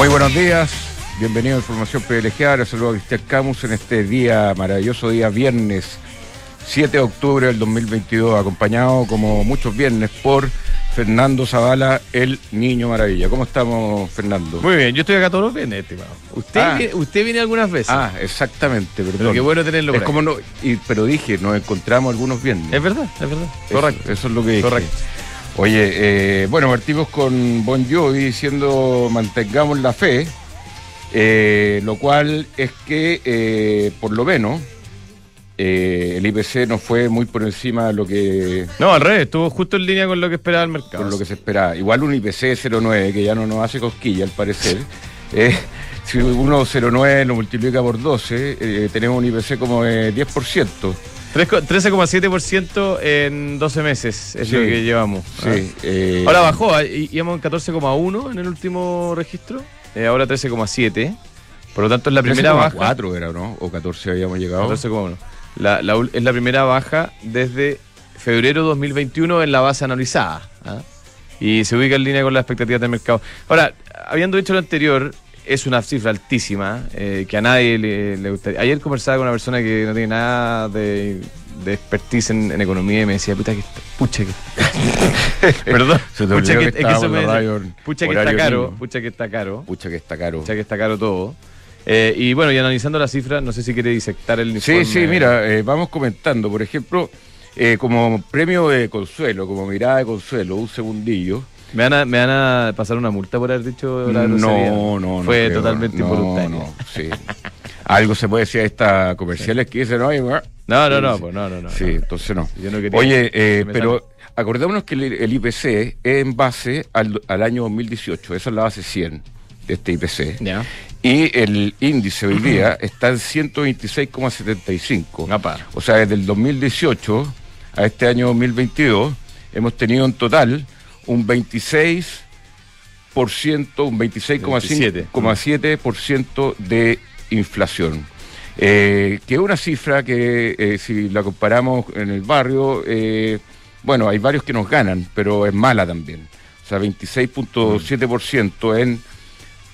Muy buenos días, bienvenido a Información Privilegiada. Saludos a Cristian Camus en este día, maravilloso día, viernes 7 de octubre del 2022, acompañado como muchos viernes por Fernando Zavala, el Niño Maravilla. ¿Cómo estamos, Fernando? Muy bien, yo estoy acá todos los viernes, estimado. Usted, Ah. viene, usted viene algunas veces. Ah, exactamente, perdón. pero qué bueno tenerlo es como no, y- pero dije, nos encontramos algunos viernes. Es verdad, es verdad. Eso- Correcto. Eso, es lo que dije. Correcto. Oye, eh, bueno, partimos con Bon Jovi diciendo mantengamos la fe, eh, lo cual es que, eh, por lo menos, el IPC no fue muy por encima de lo que No, al revés, estuvo justo en línea con lo que esperaba el mercado. por lo que se esperaba. Igual un IPC 09, que ya no nos hace cosquilla al parecer. si uno 09 lo multiplica por 12, eh, tenemos un IPC como de 10%. Tres co- 13,7% en 12 meses es Sí. lo que llevamos. Sí, eh, Ahora bajó, ah, íbamos en 14,1 en el último registro, eh, ahora 13,7. Por lo tanto, es la primera baja. 4 era, ¿no? O 14 habíamos llegado. 14,1. La, la es la primera baja desde febrero 2021 en la base analizada. ¿ah? Y se ubica en línea con las expectativas del mercado. Ahora, habiendo dicho lo anterior, es una cifra altísima eh, que a nadie le, le gustaría. Ayer conversaba con una persona que no tiene nada de, de expertise en, en economía y me decía, puta que está, pucha que. Perdón. Se te pucha que, que es que eso me- radio pucha que está caro. Pucha que está caro. Pucha que está caro. Pucha que está caro todo. Eh, y bueno, y analizando la cifra, no sé si quiere disectar el informe. Sí, sí, mira, eh, vamos comentando. Por ejemplo, eh, como premio de consuelo, como mirada de consuelo, un segundillo. ¿Me van, a, ¿Me van a pasar una multa por haber dicho la grosería? No, no, no. Fue creo. totalmente no, involuntario. No, sí. Algo se puede decir a estas comerciales que dicen, oye, bueno". No, no, no, Sí, pues no, no, no. Sí, no. entonces no. Yo no quería Oye, eh, pero acordémonos que el, el IPC es en base al, al año 2018. Esa es la base 100 de este IPC. Ya. Y el índice hoy día está en 126,75. Apa. O sea, desde el 2018 a este año 2022 hemos tenido en total un 26%, un 26,7% de inflación. Eh, que es una cifra que eh, si la comparamos en el barrio, eh, bueno, hay varios que nos ganan, pero es mala también. O sea, 26.7% en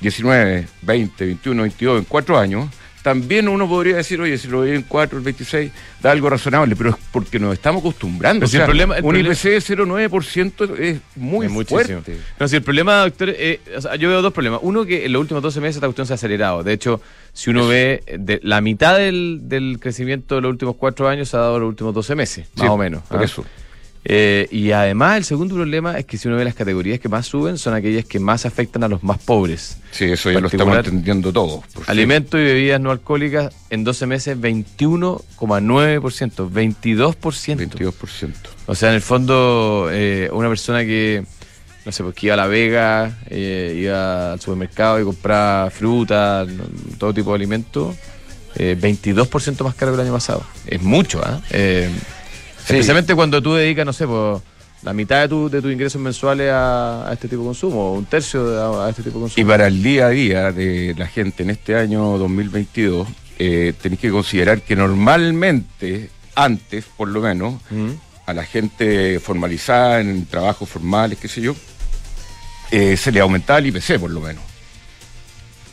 19, 20, 21, 22, en cuatro años, también uno podría decir, oye, si lo doy en 4, el 26, da algo razonable, pero es porque nos estamos acostumbrando. O el problema- el un problema- IPC de 0,9% es muy Es fuerte. No, si el problema, doctor, eh, o sea, yo veo dos problemas. Uno, que en los últimos 12 meses esta cuestión se ha acelerado. De hecho, si uno ve eh, de, la mitad del, del crecimiento de los últimos cuatro años se ha dado en los últimos 12 meses, más Sí, o menos. Por ¿ah? eso. Eh, y además, el segundo problema es que si uno ve las categorías que más suben, son aquellas que más afectan a los más pobres. Sí, eso ya lo estamos entendiendo todos. Alimentos y bebidas no alcohólicas en 12 meses 21,9%, 22%. 22%. O sea, en el fondo, eh, una persona que, no sé, pues que iba a La Vega, eh, iba al supermercado y compraba fruta, todo tipo de alimentos, eh, 22% más caro que el año pasado. Es mucho, ¿ah? Eh, Sí. Especialmente cuando tú dedicas, no sé, pues, la mitad de, tu, de tus ingresos mensuales a, a este tipo de consumo, o un tercio de- a, a este tipo de Y consumo. para el día a día de la gente en este año 2022, eh, tenéis que considerar que normalmente, antes por lo menos, Mm. a la gente formalizada en trabajos formales, qué sé yo, eh, se le aumentaba el IPC por lo menos.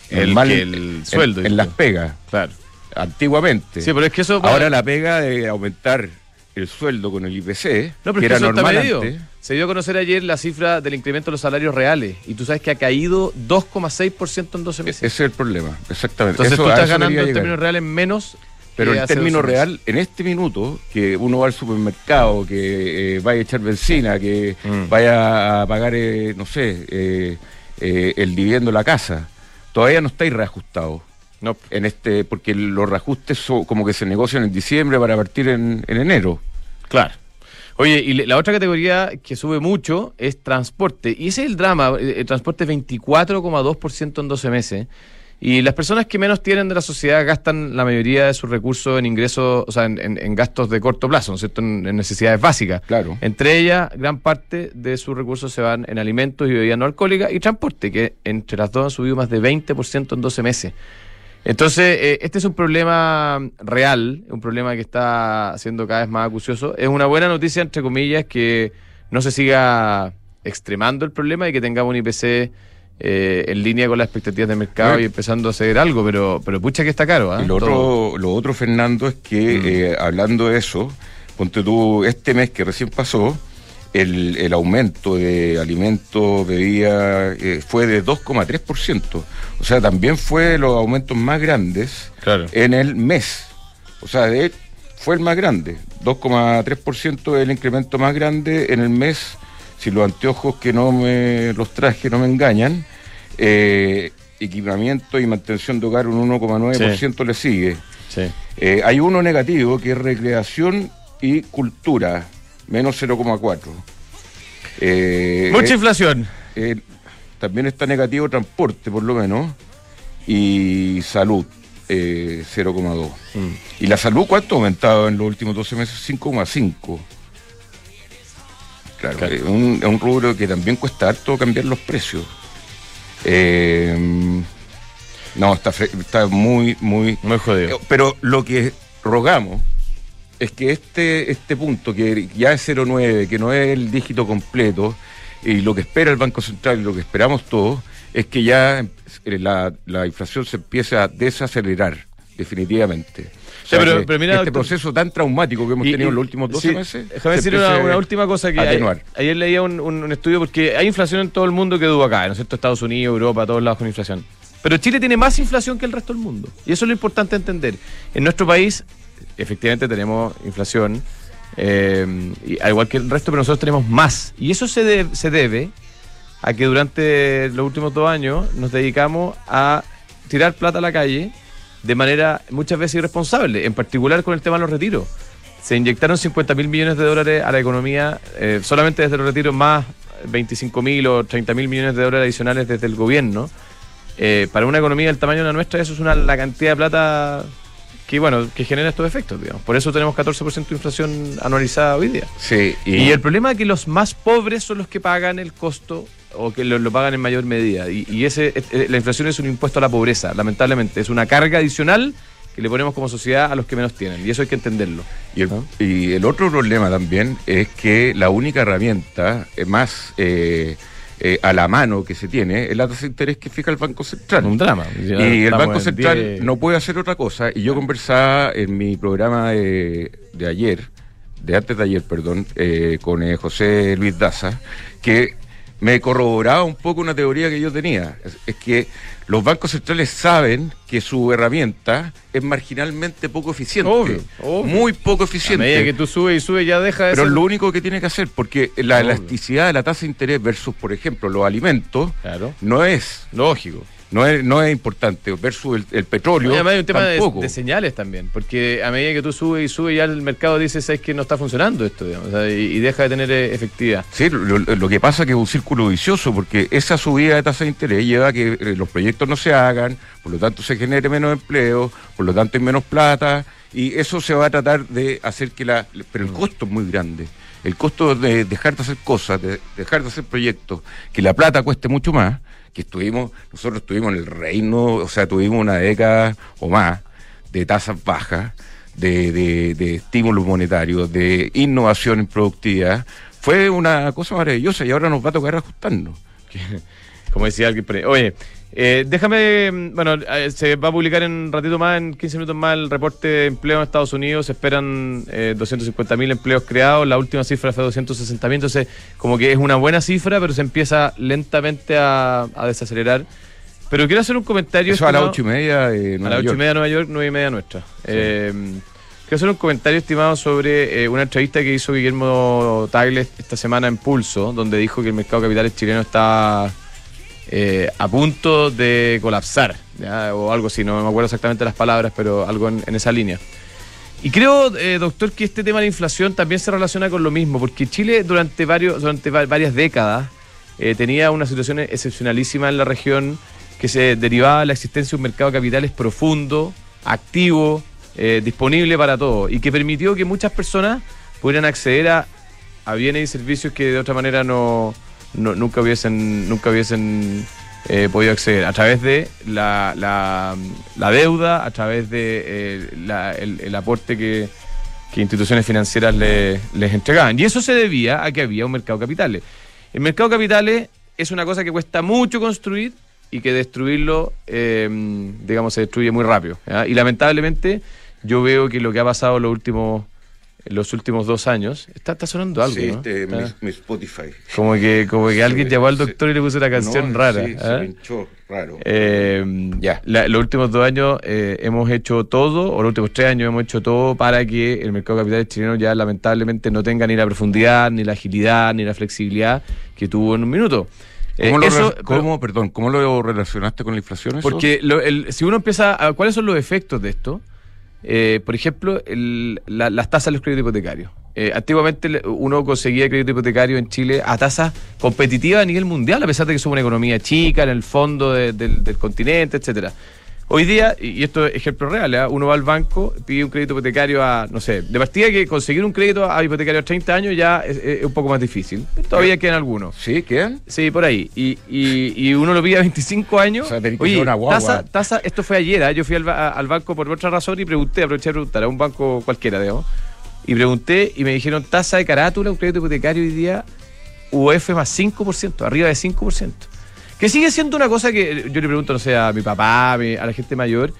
El Normal- que el sueldo, En, las pegas, Claro. antiguamente. Sí, pero es que eso... Ahora la pega de aumentar el sueldo con el IPC, No, pero que es que era eso normal antes. Se dio a conocer ayer la cifra del incremento de los salarios reales y tú sabes que ha caído 2,6% en 12 Ese meses. es el problema, exactamente. Entonces Eso- tú estás ganando en términos reales menos. Pero 12 meses. real, en este minuto, que uno va al supermercado, que eh, vaya a echar benzina, que Mm. vaya a pagar, eh, no sé, eh, eh, el dividendo de la casa, todavía no estáis reajustados. No. En este, porque los reajustes son como que se negocian en diciembre para partir en, en enero. Claro. Oye, y la otra categoría que sube mucho es transporte. Y ese es el drama. El, el transporte es 24,2% en 12 meses. Y las personas que menos tienen de la sociedad gastan la mayoría de sus recursos en ingresos, o sea, en, en- en gastos de corto plazo, ¿no es cierto? En, en necesidades básicas. Claro. Entre ellas, gran parte de sus recursos se van en alimentos y bebidas no alcohólicas y transporte, que entre las dos han subido más de 20% en 12 meses. Entonces, eh, este es un problema real, un problema que está siendo cada vez más acucioso. Es una buena noticia, entre comillas, que no se siga extremando el problema y que tengamos un IPC eh, en línea con las expectativas de mercado Bueno. y empezando a hacer algo, pero, pero pucha que está caro. ¿ah? Y lo Todo. otro, lo otro, Fernando, es que Mm. eh, hablando de eso, ponte tú, este mes que recién pasó, el, el aumento de alimentos, bebida, eh, fue de 2,3%. O sea, también fue de los aumentos más grandes Claro. en el mes. O sea, de, fue el más grande. 2,3% es el incremento más grande en el mes. Si los anteojos que no me los traje no me engañan, eh, equipamiento y mantención de hogar un 1,9% le sigue. Sí. Eh, hay uno negativo que es recreación y cultura, menos 0,4. Eh, Mucha eh, inflación. eh, también está negativo transporte, por lo menos, y salud, eh, 0,2. Mm. ¿Y la salud cuánto ha aumentado en los últimos 12 meses? 5,5. Claro, Claro. es un, es un rubro que también cuesta harto cambiar los precios. Eh, no, está, está muy, muy... Muy jodido. Pero lo que rogamos es que este, este punto, que ya es 0,9, que no es el dígito completo, y lo que espera el Banco Central y lo que esperamos todos, es que ya eh, la, la inflación se empiece a desacelerar, definitivamente. O sea, pero- mira, este doctor- proceso tan traumático que hemos Y- tenido en los últimos 12 sí, meses. Déjame decir una, última cosa que atenuar. ayer leía un, un- un estudio porque hay inflación en todo el mundo que duda acá, ¿no es cierto? Estados Unidos, Europa, todos lados con inflación. Pero Chile tiene más inflación que el resto del mundo. Y eso es lo importante entender. En nuestro país, efectivamente tenemos inflación, eh, y, al igual que el resto, pero nosotros tenemos más. Y eso se, de- se debe a que durante los últimos dos años nos dedicamos a tirar plata a la calle de manera muchas veces irresponsable, en particular con el tema de los retiros. Se inyectaron 50 mil millones de dólares a la economía eh, solamente desde los retiros, más 25 mil o 30 mil millones de dólares adicionales desde el gobierno. Eh, para una economía del tamaño de la nuestra, eso es una, la cantidad de plata que, bueno, que genera estos efectos, digamos. Por eso tenemos 14% de inflación anualizada hoy día. Sí, Y el problema es que los más pobres son los que pagan el costo o que lo, lo pagan en mayor medida. Y, y ese, eh, la inflación es un impuesto a la pobreza, lamentablemente. Es una carga adicional que le ponemos como sociedad a los que menos tienen. Y eso hay que entenderlo. Y el, ¿no? y el otro problema también es que la única herramienta eh, más eh, eh, a la mano que se tiene es la tasa de interés que fija el Banco Central. Un drama. Ya Y el Banco en Central 10. no puede hacer otra cosa. Y yo conversaba en mi programa de, de ayer, de antes de ayer, perdón, eh, con eh, José Luis Daza, que me corroboraba un poco una teoría que yo tenía. Es, es que los bancos centrales saben que su herramienta es marginalmente poco eficiente. Obvio, obvio. Muy poco A eficiente. medida que tú subes y subes, ya deja de Pero ser- es lo único que tiene que hacer, porque la Obvio. elasticidad de la tasa de interés versus, por ejemplo, los alimentos, Claro. no es Lógico. No es, no es importante, versus el, el petróleo. Oye, además hay un tema de, de señales también, porque a medida que tú subes y subes, ya el mercado dice, es que no está funcionando esto, digamos, o sea, y, y deja de tener eh, efectividad. Sí, lo, lo que pasa es que es un círculo vicioso, porque esa subida de tasa de interés lleva a que eh, los proyectos no se hagan, por lo tanto se genere menos empleo, por lo tanto hay menos plata, y eso se va a tratar de hacer que la... Pero el Mm. costo es muy grande. El costo de dejar de hacer cosas, de dejar de hacer proyectos, que la plata cueste mucho más, que estuvimos, nosotros estuvimos en el reino, o sea, tuvimos una década o más de tasas bajas, de, de, de estímulos monetarios, de innovación en productividad, fue una cosa maravillosa y ahora nos va a tocar ajustarnos. Como decía alguien. Oye, eh, déjame, mm, bueno, eh, se va a publicar en un ratito más, en 15 minutos más, el reporte de empleo en Estados Unidos. Se esperan eh, 250 mil empleos creados. La última cifra fue 260 mil. Entonces, como que es una buena cifra, pero se empieza lentamente a, a desacelerar. Pero quiero hacer un comentario. Eso a las estimado- ocho y media de a Nueva las ocho y York. media de Nueva York, nueve y media nuestra. Eh, quiero hacer un comentario, estimado, sobre eh, una entrevista que hizo Guillermo Tagle esta semana en Pulso, donde dijo que el mercado de capitales chileno está eh, a punto de colapsar, o algo así, no me acuerdo exactamente las palabras, pero algo en, esa línea. Y creo, eh, doctor, que este tema de la inflación también se relaciona con lo mismo, porque Chile durante, varios, durante va- varias décadas eh, tenía una situación excepcionalísima en la región que se derivaba de la existencia de un mercado de capitales profundo, activo, disponible para todos, y que permitió que muchas personas pudieran acceder a bienes y servicios que de otra manera no, no- nunca hubiesen, nunca hubiesen eh, podido acceder, a través de la, la- deuda, a través de eh, la- el, el aporte que, que instituciones financieras le- les entregaban. Y eso se debía a que había un mercado de capitales. El mercado de capitales es una cosa que cuesta mucho construir y que destruirlo, eh, digamos, se destruye muy rápido. Y lamentablemente yo veo que lo que ha pasado en los últimos, los últimos dos años, está, está sonando algo, Sí, ¿no? este, mi, mi Spotify. como que, como que alguien llamó al sí. doctor y le puso una canción No, rara. Sí, ¿ah? se pinchó raro. Eh, Ya. la- los últimos dos años eh, hemos hecho todo, o los últimos tres años hemos hecho todo para que el mercado de capitales chileno ya lamentablemente no tenga ni la profundidad, ni la agilidad, ni la flexibilidad que tuvo en un minuto. Eh, ¿Cómo, lo, eso- cómo, perdón, ¿Cómo lo relacionaste con la inflación? eso? porque lo- el- si uno empieza a. ¿Cuáles son los efectos de esto? Eh, por ejemplo, el- la- las tasas de los créditos hipotecarios. Eh, antiguamente uno conseguía crédito hipotecario en Chile a tasas competitivas a nivel mundial, a pesar de que somos una economía chica en el fondo de- del, del continente, etcétera. Hoy día, y esto es ejemplo real, ¿eh? uno va al banco, pide un crédito hipotecario a, no sé, de partida que conseguir un crédito a hipotecario a 30 años ya es, es un poco más difícil. Pero todavía quedan algunos. ¿Sí? ¿Quedan? Sí, por ahí. Y, y, y uno lo pide a 25 años. O sea, tenés que Oye, ser una guagua. tasa, tasa, esto fue ayer, ¿ah? yo fui al, al banco por otra razón y pregunté, aproveché de preguntar a un banco cualquiera, digamos. Y pregunté y me dijeron tasa de carátula, un crédito hipotecario hoy día, UF más 5%, arriba de 5%. Que sigue siendo una cosa que yo le pregunto, no sé, a mi papá, a, mi- a la gente mayor,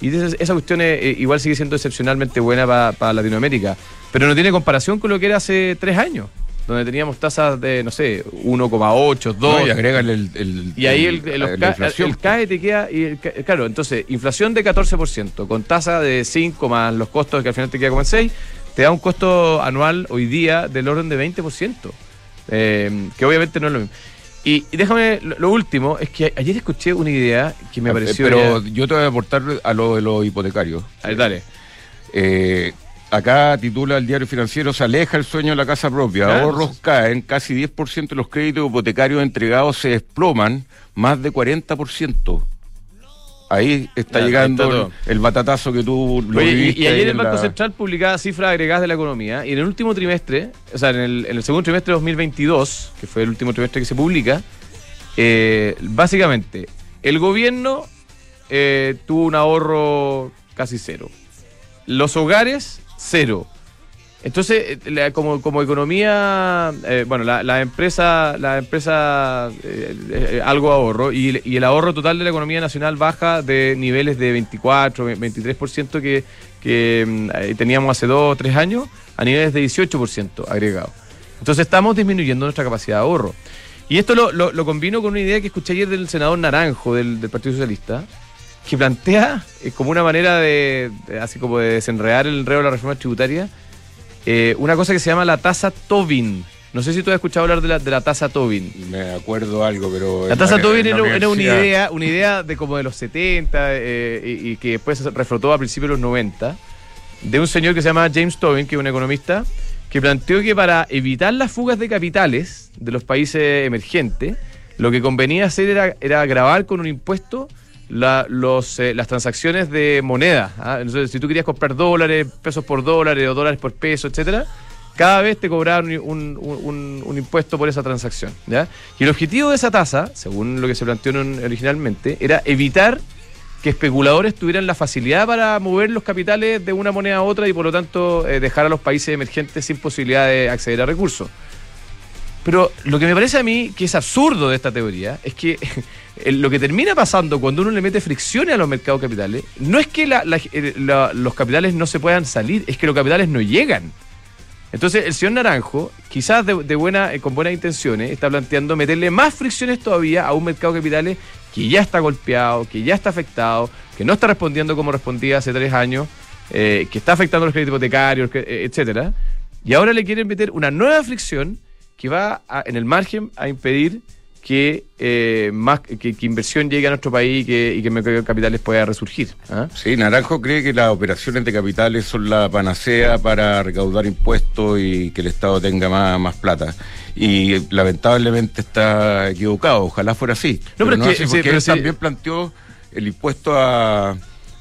y esa, cuestión es, eh, igual sigue siendo excepcionalmente buena para Latinoamérica, pero no tiene comparación con lo que era hace tres años, donde teníamos tasas de, no sé, 1,8, 2. No, y agrégale el, el- Y ahí el, el- el- el CAE te queda. Y claro, entonces, inflación de 14%, con tasa de 5 más los costos que al final te queda como en 6, te da un costo anual hoy día del orden de 20%. eh, que obviamente no es lo mismo. Y, y déjame, lo, lo último, es que ayer escuché una idea que me Eh, pareció. Pero ya- yo te voy a aportar a lo de los hipotecarios. A ver, dale. Eh, acá titula el diario financiero, se aleja el sueño de la casa propia. Claro, Ahorros caen, casi 10% de los créditos hipotecarios entregados se desploman, más de 40%. Ahí está Ya, ahí llegando está el, batatazo que tú lo Oye, viviste y, ayer el Banco la- Central publicaba cifras agregadas de la economía y en el último trimestre, o sea, en el, en el segundo trimestre de 2022, que fue el último trimestre que se publica, eh, básicamente el gobierno eh, tuvo un ahorro casi cero. Los hogares, cero. Entonces, eh, como, como economía, eh, bueno, la, empresa, la empresa eh, algo ahorro y, el ahorro total de la economía nacional baja de niveles de 24, 23% que, que mm, teníamos hace dos o tres años a niveles de 18% agregado. Entonces estamos disminuyendo nuestra capacidad de ahorro. Y esto lo, lo, combino con una idea que escuché ayer del senador Naranjo del, del Partido Socialista, que plantea como una manera de, así como de desenredar el enredo de la reforma tributaria, eh, una cosa que se llama la tasa Tobin. No sé si tú has escuchado hablar de la, de la tasa Tobin. Me acuerdo algo, pero... La tasa Tobin era, era una idea, una idea de como de los 70 eh, y, y que después se reflotó a principios de los 90, de un señor que se llama James Tobin, que es un economista, que planteó que para evitar las fugas de capitales de los países emergentes, lo que convenía hacer era, era grabar con un impuesto la- los, eh, las transacciones de moneda. ¿ah? Entonces, si tú querías comprar dólares, pesos por dólares o dólares por peso, etcétera, cada vez te cobraban un, impuesto por esa transacción. ¿ya? Y el objetivo de esa tasa, según lo que se planteó en- originalmente, era evitar que especuladores tuvieran la facilidad para mover los capitales de una moneda a otra y por lo tanto eh, dejar a los países emergentes sin posibilidad de acceder a recursos. Pero lo que me parece a mí que es absurdo de esta teoría es que lo que termina pasando cuando uno le mete fricciones a los mercados capitales no es que eh, los capitales no se puedan salir, es que los capitales no llegan. Entonces el señor Naranjo, quizás de, buena, eh, con buenas intenciones, está planteando meterle más fricciones todavía a un mercado de capitales que ya está golpeado, que ya está afectado, que no está respondiendo como respondía hace tres años, eh, que está afectando los créditos hipotecarios, etcétera. Y ahora le quieren meter una nueva fricción que va a- en el margen a impedir que eh, más que, que inversión llegue a nuestro país y que, y que el mercado de capitales pueda resurgir. ¿ah? Sí, Naranjo cree que las operaciones de capitales son la panacea para recaudar impuestos y que el Estado tenga más, más plata. Y lamentablemente está equivocado, ojalá fuera así. No, pero es que- así, sí, porque pero él sí. también planteó el impuesto a,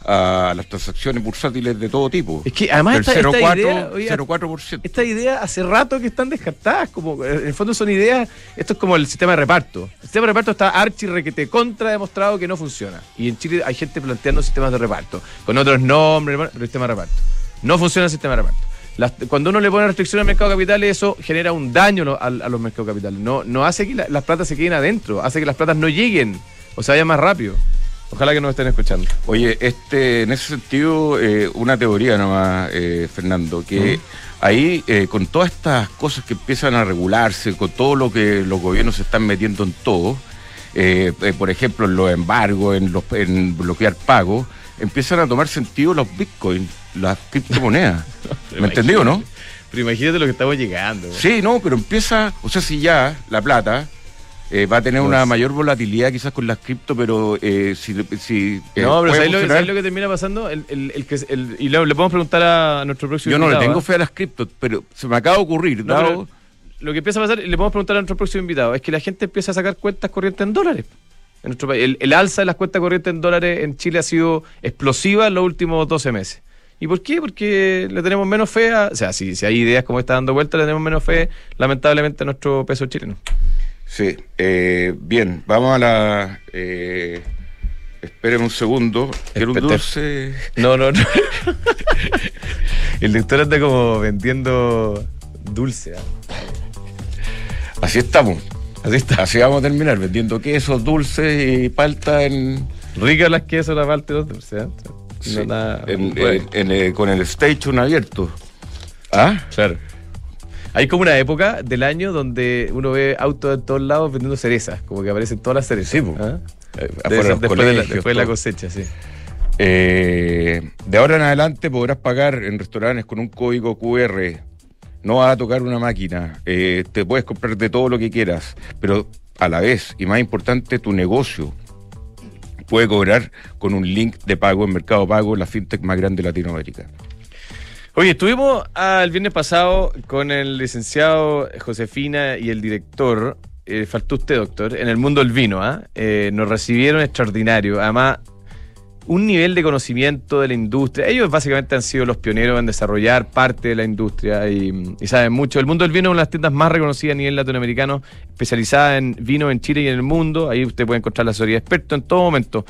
a las transacciones bursátiles de todo tipo. Es que además esta, esta 0,4, idea, oye, 0,4%. Estas ideas hace rato que están descartadas, como eh, en el fondo son ideas, esto es como el sistema de reparto. El sistema de reparto está archi requete contra demostrado que no funciona. Y en Chile hay gente planteando sistemas de reparto, con otros nombres, pero el sistema de reparto. No funciona el sistema de reparto. Las- cuando uno le pone restricción al mercado de capitales, eso genera un daño a, los mercados de capitales. No, no hace que la- las platas se queden adentro, hace que las platas no lleguen o se vayan más rápido. Ojalá que nos estén escuchando. Oye, este, en ese sentido, eh, una teoría nomás, eh, Fernando, que ahí eh, con todas estas cosas que empiezan a regularse, con todo lo que los gobiernos se están metiendo en todo, eh, eh, por ejemplo, en los embargos, en, los, en bloquear pagos, empiezan a tomar sentido los bitcoins, las criptomonedas. ¿Me entendió, no? Pero imagínate lo que estamos llegando. Sí, no, pero empieza, o sea, si ya la plata eh, va a tener una Pues- mayor volatilidad quizás con las cripto, pero eh, si, si eh, No, pero ¿sabes lo, que- funcionar- sabes lo que termina pasando? El, el- el que, el- y le, le podemos preguntar a nuestro próximo Yo no le invitado, tengo ¿ah? fe a las criptos, pero se me acaba de ocurrir, No, lo que empieza a pasar, le podemos preguntar a nuestro próximo invitado, es que la gente empieza a sacar cuentas corrientes en dólares. En nuestro país. El, el alza de las cuentas corrientes en dólares en Chile ha sido explosiva en los últimos 12 meses. ¿Y por qué? Porque le tenemos menos fe a... O sea, si, si hay ideas como esta dando vuelta, le tenemos menos fe, lamentablemente, a nuestro peso chileno. Sí, eh, bien, vamos a la... Eh, espérenme un segundo, quiero un dulce... No, no, no. el doctor anda como vendiendo dulce. ¿ah? Así estamos, Así está. así vamos a terminar, vendiendo quesos, dulces y palta en... Ricas las quesos, la parte de los dulces. ¿ah? sí, No, nada- en- bueno. en- en, eh, con el station abierto. ¿Ah? Claro. Hay como una época del año donde uno ve autos en todos lados vendiendo cerezas, como que aparecen todas las cerezas. Sí. ¿Ah? Eh, de después, de la, después de cosecha, sí. Eh, de ahora en adelante podrás pagar en restaurantes con un código QR. No vas a tocar una máquina. Eh, te puedes comprar de todo lo que quieras. Pero a la vez, y más importante, tu negocio puede cobrar con un link de pago en Mercado Pago, la fintech más grande de Latinoamérica. Oye, estuvimos el viernes pasado con el licenciado Josefina y el director, eh, faltó usted, doctor, en el mundo del vino. ¿ah? Eh, nos recibieron extraordinario. Además, un nivel de conocimiento de la industria. Ellos básicamente han sido los pioneros en desarrollar parte de la industria y, y saben mucho. El mundo del vino es una de las tiendas más reconocidas a nivel latinoamericano, especializada en vino en Chile y en el mundo. Ahí usted puede encontrar la asesoría experto en todo momento.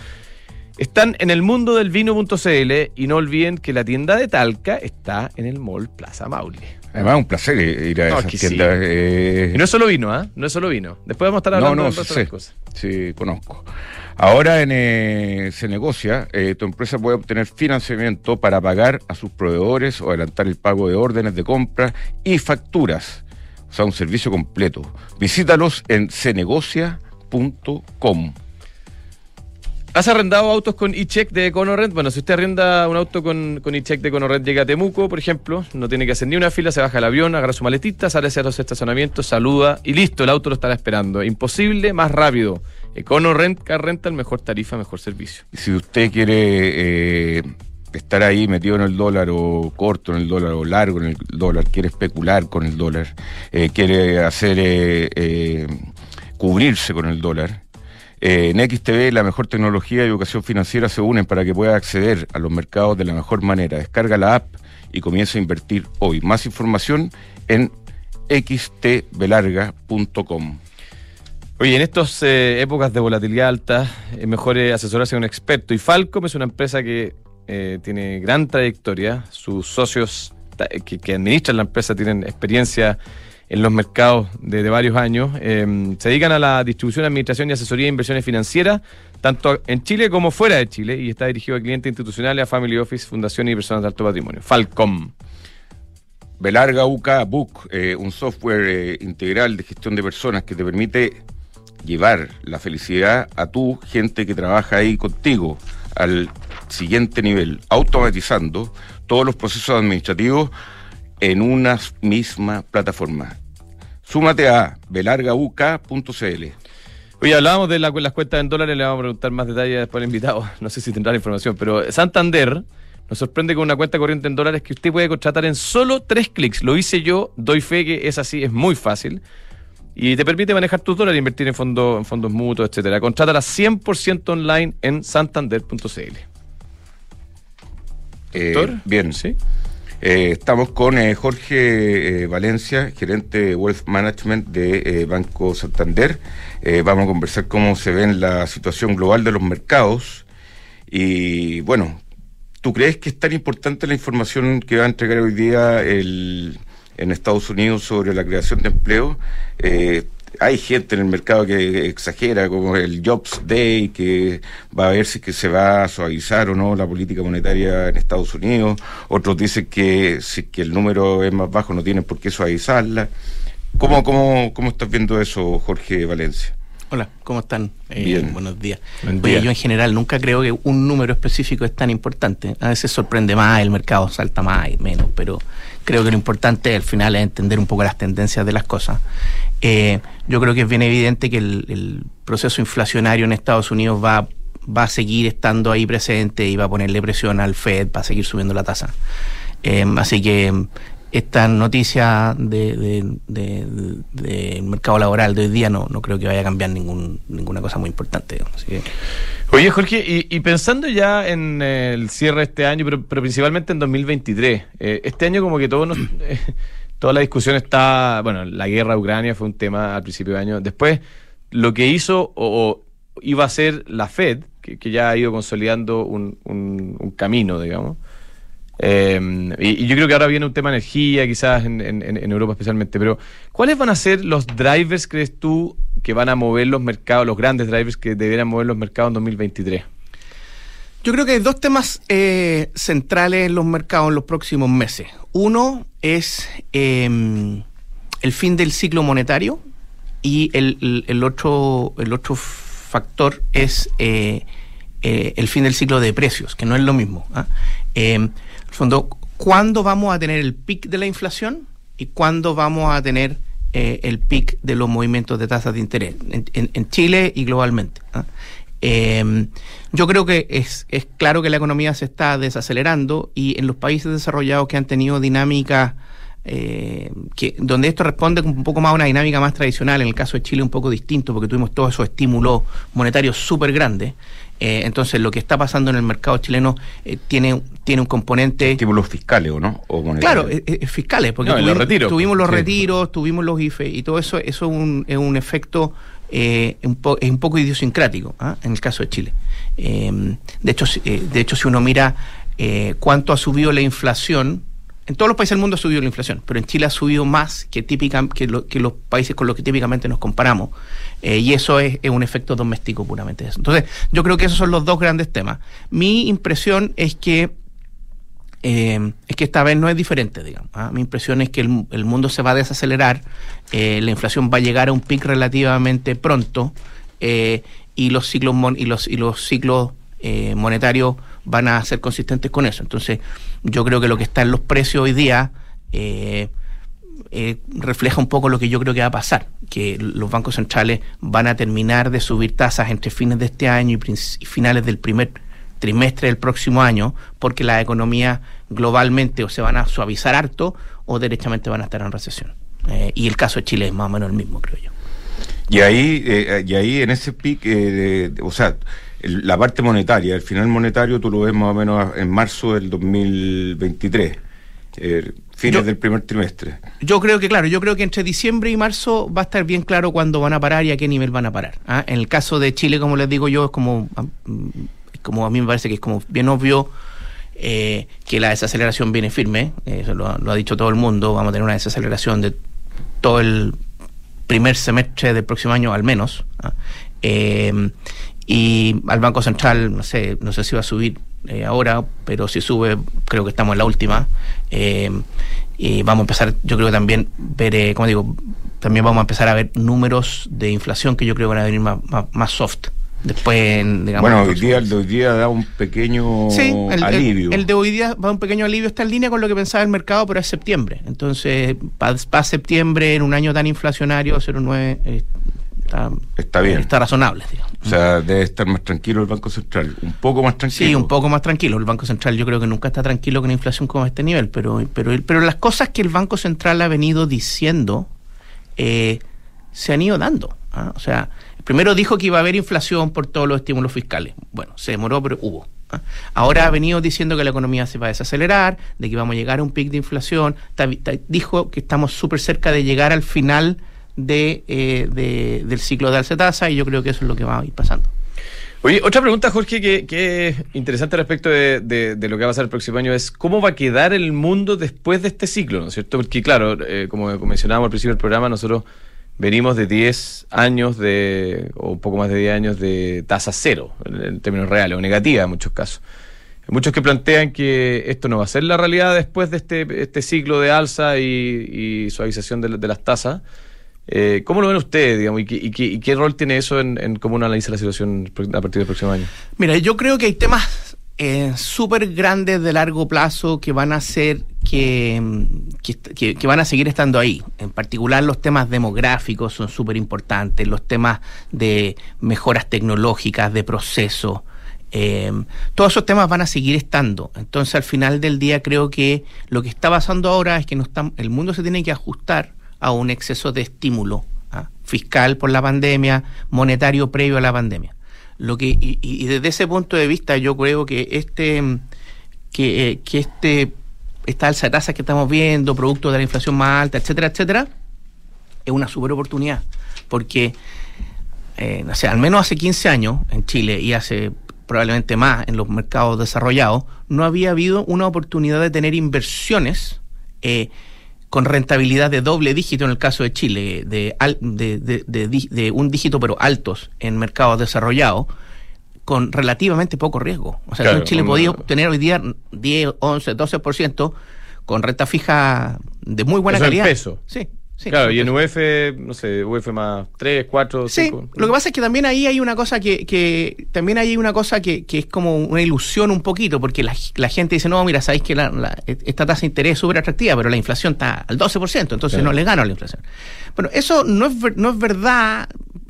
Están en el mundo del vino.cl y no olviden que la tienda de Talca está en el Mall Plaza Maule. Además, es un placer ir a No, esas que sí. tiendas. eh, Y no es solo vino, ¿ah? No es solo vino. Después vamos a estar No, hablando no, resto de sé. cosas. Sí, conozco. Ahora en, eh, se negocia, eh, tu empresa puede obtener financiamiento para pagar a sus proveedores o adelantar el pago de órdenes de compra y facturas. O sea, un servicio completo. Visítalos en cenegocia.com. ¿Has arrendado autos con e-check de EconoRent? Bueno, si usted arrenda un auto con, con e-check de EconoRent, llega a Temuco, por ejemplo, no tiene que hacer ni una fila, se baja el avión, agarra su maletita, sale hacia los estacionamientos, saluda y listo, el auto lo estará esperando. Imposible, más rápido. EconoRent, Car Rental, mejor tarifa, mejor servicio. Si usted quiere eh, estar ahí metido en el dólar o corto en el dólar o largo en el dólar, quiere especular con el dólar, eh, quiere hacer eh, eh, cubrirse con el dólar, eh, en XTV la mejor tecnología y educación financiera se unen para que pueda acceder a los mercados de la mejor manera. Descarga la app y comienza a invertir hoy. Más información en xtbelarga.com. Oye, en estas eh, épocas de volatilidad alta, es mejor eh, asesorarse a un experto. Y Falcom es una empresa que eh, tiene gran trayectoria. Sus socios que administran la empresa tienen experiencia en los mercados de, de varios años. Eh, se dedican a la distribución, administración y asesoría de inversiones financieras, tanto en Chile como fuera de Chile, y está dirigido a clientes institucionales, a family office, fundaciones y personas de alto patrimonio. Falcom. Belarga UK Book, eh, un software eh, integral de gestión de personas que te permite llevar la felicidad a tu gente que trabaja ahí contigo al siguiente nivel, automatizando todos los procesos administrativos en una misma plataforma. Súmate a belargauk.cl. Oye, hablábamos de la- las cuentas en dólares, le vamos a preguntar más detalles después al invitado. No sé si tendrá la información, pero Santander nos sorprende con una cuenta corriente en dólares que usted puede contratar en solo tres clics. Lo hice yo, doy fe que es así, es muy fácil. Y te permite manejar tus dólares, invertir en, fondos en fondos mutuos, etcétera. Contrátala 100% online en santander.cl. Eh, bien, ¿Sí? Eh, estamos con eh, Jorge eh, Valencia, gerente de Wealth Management de eh, Banco Santander. Vamos a conversar cómo se ve la situación global de los mercados. Y bueno, ¿tú crees que es tan importante la información que va a entregar hoy día el, en Estados Unidos sobre la creación de empleo? Hay gente en el mercado que exagera, como el Jobs Day, que va a ver si que se va a suavizar o no la política monetaria en Estados Unidos. Otros dicen que si que el número es más bajo no tienen por qué suavizarla. ¿Cómo, cómo, cómo estás viendo eso, Jorge Valencia? Hola, ¿cómo están? Eh, Bien. Buenos días. Buen Oye, día. yo en general nunca creo que un número específico es tan importante. A veces sorprende más, el mercado salta más y menos, pero creo que lo importante al final es entender un poco las tendencias de las cosas. Eh, yo creo que es bien evidente que el, el proceso inflacionario en Estados Unidos va, va a seguir estando ahí presente y va a ponerle presión al Fed para seguir subiendo la tasa. Eh, así que esta noticia del de, mercado laboral de hoy día no, no creo que vaya a cambiar ningún, ninguna cosa muy importante. que, Oye, Jorge, y, y pensando ya en eh, el cierre de este año, pero, pero principalmente en 2023, eh, este año como que todo nos, eh, toda la discusión está, bueno, la guerra de Ucrania fue un tema al principio de año. Después, lo que hizo o, iba a ser la Fed, que, ya ha ido consolidando un- un camino, digamos. Eh, y, yo creo que ahora viene un tema de energía, quizás en, Europa especialmente, pero ¿cuáles van a ser los drivers, crees tú, que van a mover los mercados, los grandes drivers que deberían mover los mercados en 2023? Yo creo que hay dos temas eh, centrales en los mercados en los próximos meses. Uno es eh, el fin del ciclo monetario y el, el- otro, el otro factor es eh, eh, el fin del ciclo de precios, que no es lo mismo. ¿ah? El fondo, ¿cuándo vamos a tener el pic de la inflación y cuándo vamos a tener eh, el pic de los movimientos de tasas de interés en, en- Chile y globalmente? ¿ah? Eh, yo creo que es, es claro que la economía se está desacelerando y en los países desarrollados que han tenido dinámicas eh, que donde esto responde un poco más a una dinámica más tradicional, en el caso de Chile un poco distinto porque tuvimos todos esos estímulos monetarios súper grandes. Eh, entonces lo que está pasando en el mercado chileno eh, tiene, tiene un componente... Estímulos fiscales, ¿o no? O. Claro, eh, eh, fiscales, porque No, y los tuvimos, retiros, tuvimos los sí. retiros, tuvimos los IFE y todo eso, eso es un, es un efecto eh, un, po- es un poco idiosincrático ¿ah? en el caso de Chile. Eh, de, hecho, si- de hecho, si uno mira eh, cuánto ha subido la inflación, en todos los países del mundo ha subido la inflación, pero en Chile ha subido más que, típica, que, lo- que los países con los que típicamente nos comparamos. Eh, y eso es, un efecto doméstico puramente. eso. Entonces, yo creo que esos son los dos grandes temas. Mi impresión es que eh, es que esta vez no es diferente, digamos. ¿ah? Mi impresión es que el, mundo se va a desacelerar, eh, la inflación va a llegar a un pic relativamente pronto y los ciclos mon- y los y los ciclos monetarios van a ser consistentes con eso. Entonces, yo creo que lo que está en los precios hoy día eh, eh, refleja un poco lo que yo creo que va a pasar, que los bancos centrales van a terminar de subir tasas entre fines de este año y, y finales del primer trimestre del próximo año, porque las economías globalmente o se van a suavizar harto o derechamente van a estar en recesión. Eh, y el caso de Chile es más o menos el mismo, creo yo. Y ahí, eh, y ahí en ese pic, eh, o sea, el- la parte monetaria, el final monetario tú lo ves más o menos en marzo del 2023, eh, fines Yo- del primer trimestre. Yo creo que, claro, yo creo que entre diciembre y marzo va a estar bien claro cuándo van a parar y a qué nivel van a parar. ¿ah? En el caso de Chile, como les digo yo, es como, ah, mm, como a mí me parece que es como bien obvio eh, que la desaceleración viene firme, eh, eso lo, ha- lo ha dicho todo el mundo, vamos a tener una desaceleración de todo el primer semestre del próximo año al menos. ¿ah? Y al Banco Central, no sé, no sé si va a subir eh, ahora, pero si sube, creo que estamos en la última. Eh, y vamos a empezar, yo creo que también ver, eh, como digo, también vamos a empezar a ver números de inflación que yo creo que van a venir más, más, más soft. Después, digamos, bueno, hoy día, el de hoy día da un pequeño Sí, el, el- alivio. El, de hoy día va un pequeño alivio, está en línea con lo que pensaba el mercado, pero es septiembre. Entonces, para septiembre, en un año tan inflacionario, 0,9 eh, está, Está bien. Está razonable, digamos. O sea, debe estar más tranquilo el Banco Central, un poco más tranquilo. Sí, un poco más tranquilo. El Banco Central yo creo que nunca está tranquilo con inflación como a este nivel, pero, pero, pero las cosas que el Banco Central ha venido diciendo eh, se han ido dando. ¿ah? O sea, primero dijo que iba a haber inflación por todos los estímulos fiscales. Bueno, se demoró, pero hubo. ¿ah? Ahora ha venido diciendo que la economía se va a desacelerar, de que vamos a llegar a un pic de inflación. Dijo que estamos súper cerca de llegar al final de, eh, de- del ciclo de alza de tasa y yo creo que eso es lo que va a ir pasando. Oye, otra pregunta, Jorge, que, es interesante respecto de, lo que va a pasar el próximo año es cómo va a quedar el mundo después de este ciclo, ¿no es cierto? Porque, claro, eh, como mencionábamos al principio del programa, nosotros venimos de 10 años de, o un poco más de 10 años de tasa cero, en, términos reales, o negativa en muchos casos. Hay muchos que plantean que esto no va a ser la realidad después de este, este ciclo de alza y, suavización de las tasas. Eh, ¿Cómo lo ven ustedes, digamos, y qué, rol tiene eso en, cómo uno analiza la situación a partir del próximo año? Mira, yo creo que hay temas eh, súper grandes de largo plazo que van a ser que, que, van a seguir estando ahí. En particular los temas demográficos son súper importantes, los temas de mejoras tecnológicas, de proceso. Eh, todos esos temas van a seguir estando. Entonces, al final del día, creo que lo que está pasando ahora es que no está, el mundo se tiene que ajustar a un exceso de estímulo ¿ah? fiscal por la pandemia, monetario previo a la pandemia. Lo que, y, desde ese punto de vista yo creo que este que, eh, que este esta alza de tasas que estamos viendo, producto de la inflación más alta, etcétera, etcétera, es una super oportunidad. Porque, eh, al menos hace 15 años en Chile y hace probablemente más en los mercados desarrollados, no había habido una oportunidad de tener inversiones eh, con rentabilidad de doble dígito en el caso de Chile, de, de, un dígito pero altos en mercados desarrollados, con relativamente poco riesgo. O sea, en Chile podía obtener hoy día 10, 11, 12% con renta fija de muy buena calidad. peso. Sí claro, y en UF, no sé, UF más 3, 4, sí, Lo que pasa es que también ahí hay una cosa que, que también hay una cosa que, que, es como una ilusión un poquito, porque la, la gente dice, no, mira, sabéis que la, esta tasa de interés es súper atractiva, pero la inflación está al 12%, entonces no le gano a la inflación. Bueno, eso no es, no es verdad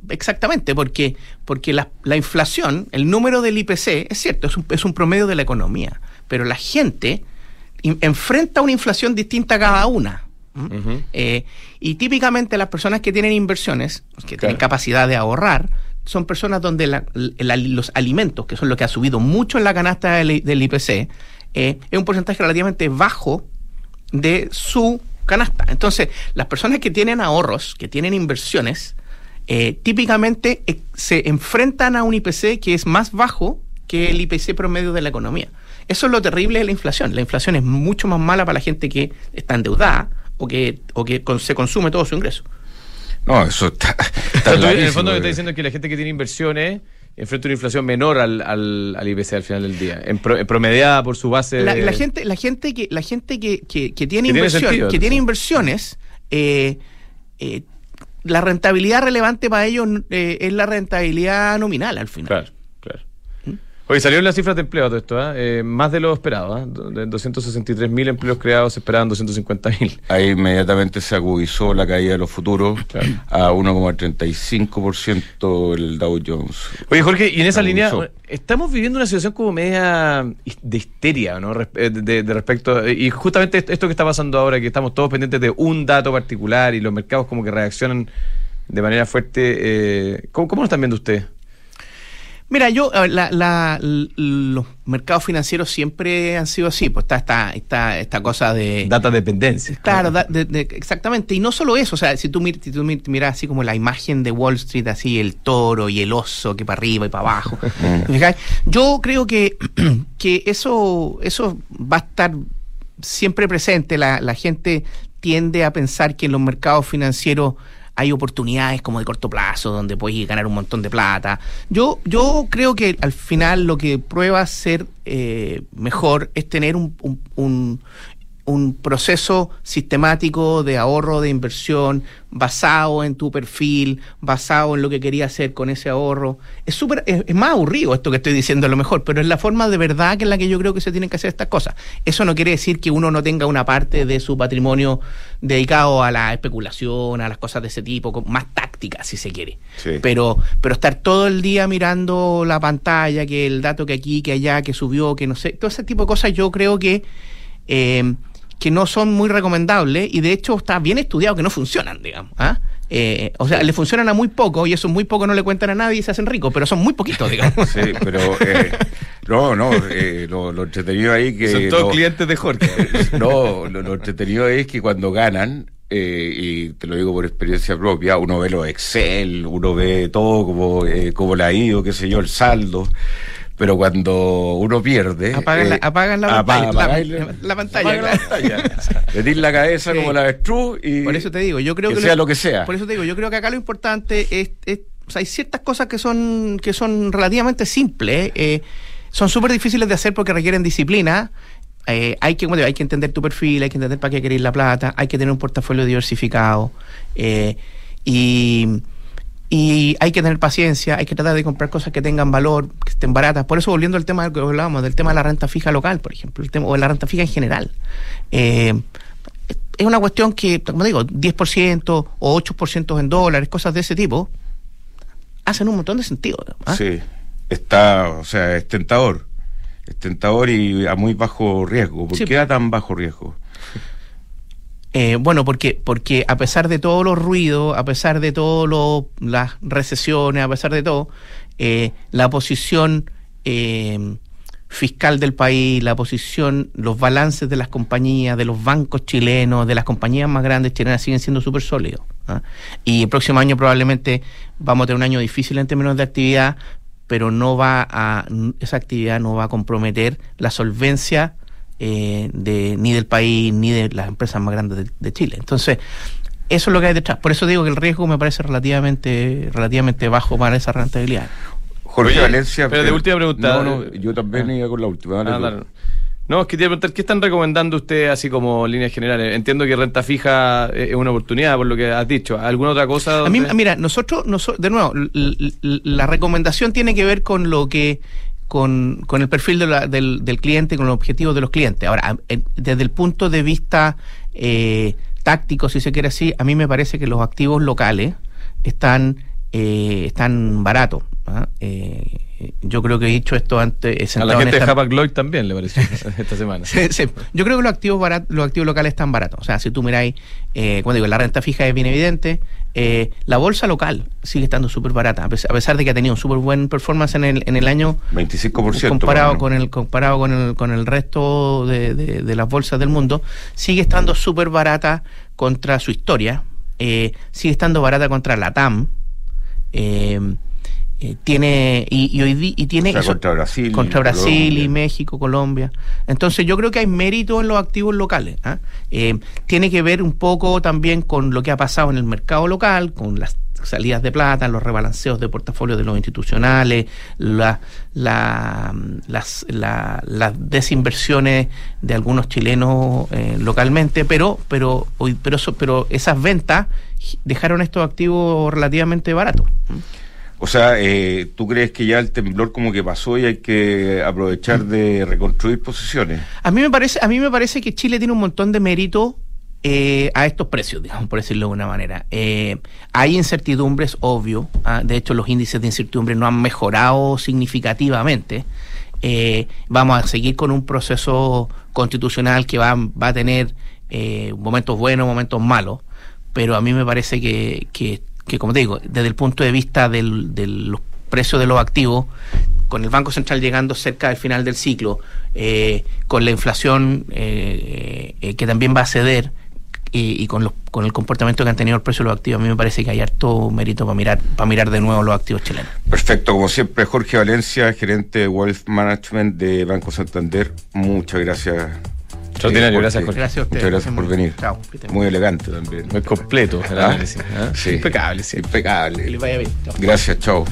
exactamente, porque, porque la, la inflación, el número del IPC, es cierto, es un, es un promedio de la economía, pero la gente enfrenta una inflación distinta a cada una. Eh, y típicamente las personas que tienen inversiones, que tienen capacidad de ahorrar, son personas donde los alimentos, que son lo que ha subido mucho en la canasta del, IPC, eh, es un porcentaje relativamente bajo de su canasta. Entonces, las personas que tienen ahorros, que tienen inversiones, eh, típicamente se enfrentan a un IPC que es más bajo que el IPC promedio de la economía. Eso es lo terrible de la inflación. La inflación es mucho más mala para la gente que está endeudada o que, o que se consume todo su ingreso. No, eso está. en el fondo lo que está diciendo es que la gente que tiene inversiones enfrenta una inflación menor al, al, al IPC al final del día, en, promediada por su base. La, la, gente, la gente que, la gente que, que, tiene, inversión, que tiene inversiones, eh, eh, la rentabilidad relevante para ellos eh, es la rentabilidad nominal al final. Claro. Oye, salieron las cifras de empleo todo esto, ¿eh? más de lo esperado. ¿eh? De 263 mil empleos creados se esperaban 250 mil. Ahí inmediatamente se agudizó la caída de los futuros a 1,35% el Dow Jones. Oye, Jorge, y en esa línea, estamos viviendo una situación como media de histeria, ¿no? De, de, respecto. Y justamente esto que está pasando ahora, que estamos todos pendientes de un dato particular y los mercados como que reaccionan de manera fuerte. Eh, ¿cómo, ¿Cómo lo están viendo ustedes? Mira, yo, la, los mercados financieros siempre han sido así, pues está esta, esta, esta cosa de... Data dependencia. Claro, exactamente. Y no solo eso, o sea, si tú, si tú miras así como la imagen de Wall Street, así el toro y el oso que para arriba y para abajo, yo creo que, que eso, eso va a estar siempre presente. La, la gente tiende a pensar que en los mercados financieros hay oportunidades como de corto plazo donde puedes ganar un montón de plata. Yo, yo creo que al final lo que prueba ser eh, mejor es tener un, un, un proceso sistemático de ahorro, de inversión, basado en tu perfil, basado en lo que quería hacer con ese ahorro. Es súper, es, más aburrido esto que estoy diciendo a lo mejor, pero es la forma de verdad que en la que yo creo que se tienen que hacer estas cosas. Eso no quiere decir que uno no tenga una parte de su patrimonio dedicado a la especulación, a las cosas de ese tipo, más tácticas si se quiere. Pero, pero estar todo el día mirando la pantalla, que el dato que aquí, que allá, que subió, que no sé, todo ese tipo de cosas yo creo que eh, que no son muy recomendables y de hecho está bien estudiado que no funcionan, digamos. ¿ah? Eh, o sea, le funcionan a muy poco y eso muy poco no le cuentan a nadie y se hacen ricos, pero son muy poquitos, digamos. Sí, pero eh, no, no, eh, lo, entretenido ahí que... Son todos clientes de Jorge. no, lo, entretenido es que cuando ganan eh, y te lo digo por experiencia propia, uno ve los Excel, uno ve todo como, eh, como la ido, qué sé yo, el saldo. Pero cuando uno pierde. Apagan, la, eh, apagan la, apaga- pantalla, apagáis la, la- la pantalla, apaga la claro. pantalla. Metís la cabeza Sí. como la avestruz y. Por eso te digo, yo creo que que, sea lo que sea. Por eso te digo, yo creo que acá lo importante es, es- o sea, hay ciertas cosas que son que son relativamente simples, eh, son súper difíciles de hacer porque requieren disciplina. eh, hay que digo, hay que entender tu perfil, hay que entender para qué queréis la plata, hay que tener un portafolio diversificado eh, y y hay que tener paciencia, hay que tratar de comprar cosas que tengan valor, que estén baratas. Por eso, volviendo al tema del que hablábamos, del tema de la renta fija local, por ejemplo, el tema, o de la renta fija en general. Eh, es una cuestión que, como digo, 10% o 8% en dólares, cosas de ese tipo, hacen un montón de sentido. ¿ah? Sí, está, o sea, es tentador. Es tentador y a muy bajo riesgo. ¿Por Sí. qué a tan bajo riesgo? Eh, bueno, porque, porque a pesar de todos los ruidos, a pesar de todas las recesiones, a pesar de todo, eh, la posición eh, fiscal del país, la posición, los balances de las compañías, de los bancos chilenos, de las compañías más grandes chilenas siguen siendo súper sólidos. ¿ah? Y el próximo año probablemente vamos a tener un año difícil en términos de actividad, pero no va a, esa actividad no va a comprometer la solvencia eh, de, ni del país ni de las empresas más grandes de, de Chile. Entonces, eso es lo que hay detrás. Por eso digo que el riesgo me parece relativamente, relativamente bajo para esa rentabilidad. Jorge Oye, Valencia. pero de eh, última pregunta. No, no, yo también Ah. iba con la última. dale Ah. No, es que te iba a preguntar, ¿qué están recomendando ustedes así como líneas generales? Entiendo que renta fija es una oportunidad, por lo que has dicho. ¿Alguna otra cosa? A mí, mira, nosotros, noso- de nuevo, la recomendación tiene que ver con lo que, con, con el perfil de la- del, del cliente, con los objetivos de los clientes. Ahora, desde el punto de vista eh, táctico, si se quiere así, a mí me parece que los activos locales están, eh, están baratos. ¿ah? Eh, yo creo que he dicho esto antes. he A la gente de esta- Hapag Lloyd también le pareció esta semana. Sí, sí. Yo creo que los activos barat- los activos locales están baratos. O sea, si tú miráis, eh, como digo, la renta fija es bien evidente. Eh, la bolsa local sigue estando súper barata, a pes- a pesar de que ha tenido un súper buen performance en el, en el año 25%. comparado con el comparado con el con el resto de, de- de las bolsas del mundo sigue estando súper barata contra su historia eh, sigue estando barata contra la TAM eh, eh, tiene y, y hoy y tiene O sea, eso- contra Brasil. contra Brasil y. México, Colombia. Entonces yo creo que hay mérito en los activos locales. ¿ah? Eh, tiene que ver un poco también con lo que ha pasado en el mercado local, con las salidas de plata, los rebalanceos de portafolios de los institucionales, la- la- las, la- las desinversiones de algunos chilenos eh, localmente, pero pero pero eso- pero esas ventas dejaron estos activos relativamente baratos. O sea, eh, ¿tú crees que ya el temblor como que pasó y hay que aprovechar de reconstruir posiciones? A mí me parece, a mí me parece que Chile tiene un montón de mérito eh, a estos precios, digamos, por decirlo de una manera. Eh, hay incertidumbres, obvio. ah, de hecho, los índices de incertidumbre no han mejorado significativamente. Eh, vamos a seguir con un proceso constitucional que va, va a tener eh, momentos buenos, momentos malos. Pero a mí me parece que, que, que, como te digo, desde el punto de vista del- de los precios de los activos, con el Banco Central llegando cerca del final del ciclo, eh, con la inflación eh, eh, que también va a ceder y, con, los, con el comportamiento que han tenido el precio de los activos, a mí me parece que hay harto mérito para mirar, para mirar de nuevo los activos chilenos. Perfecto, como siempre, Jorge Valencia, gerente de Wealth Management de Banco Santander. Muchas gracias. Extraordinario, gracias, Jorge. Gracias a. Muchas gracias por venir. Chao. Muy elegante también. Muy completo el ¿Ah? análisis. ¿ah? Sí. Impecable, sí. Que Impecable. les vaya bien. Chao. Gracias, chao.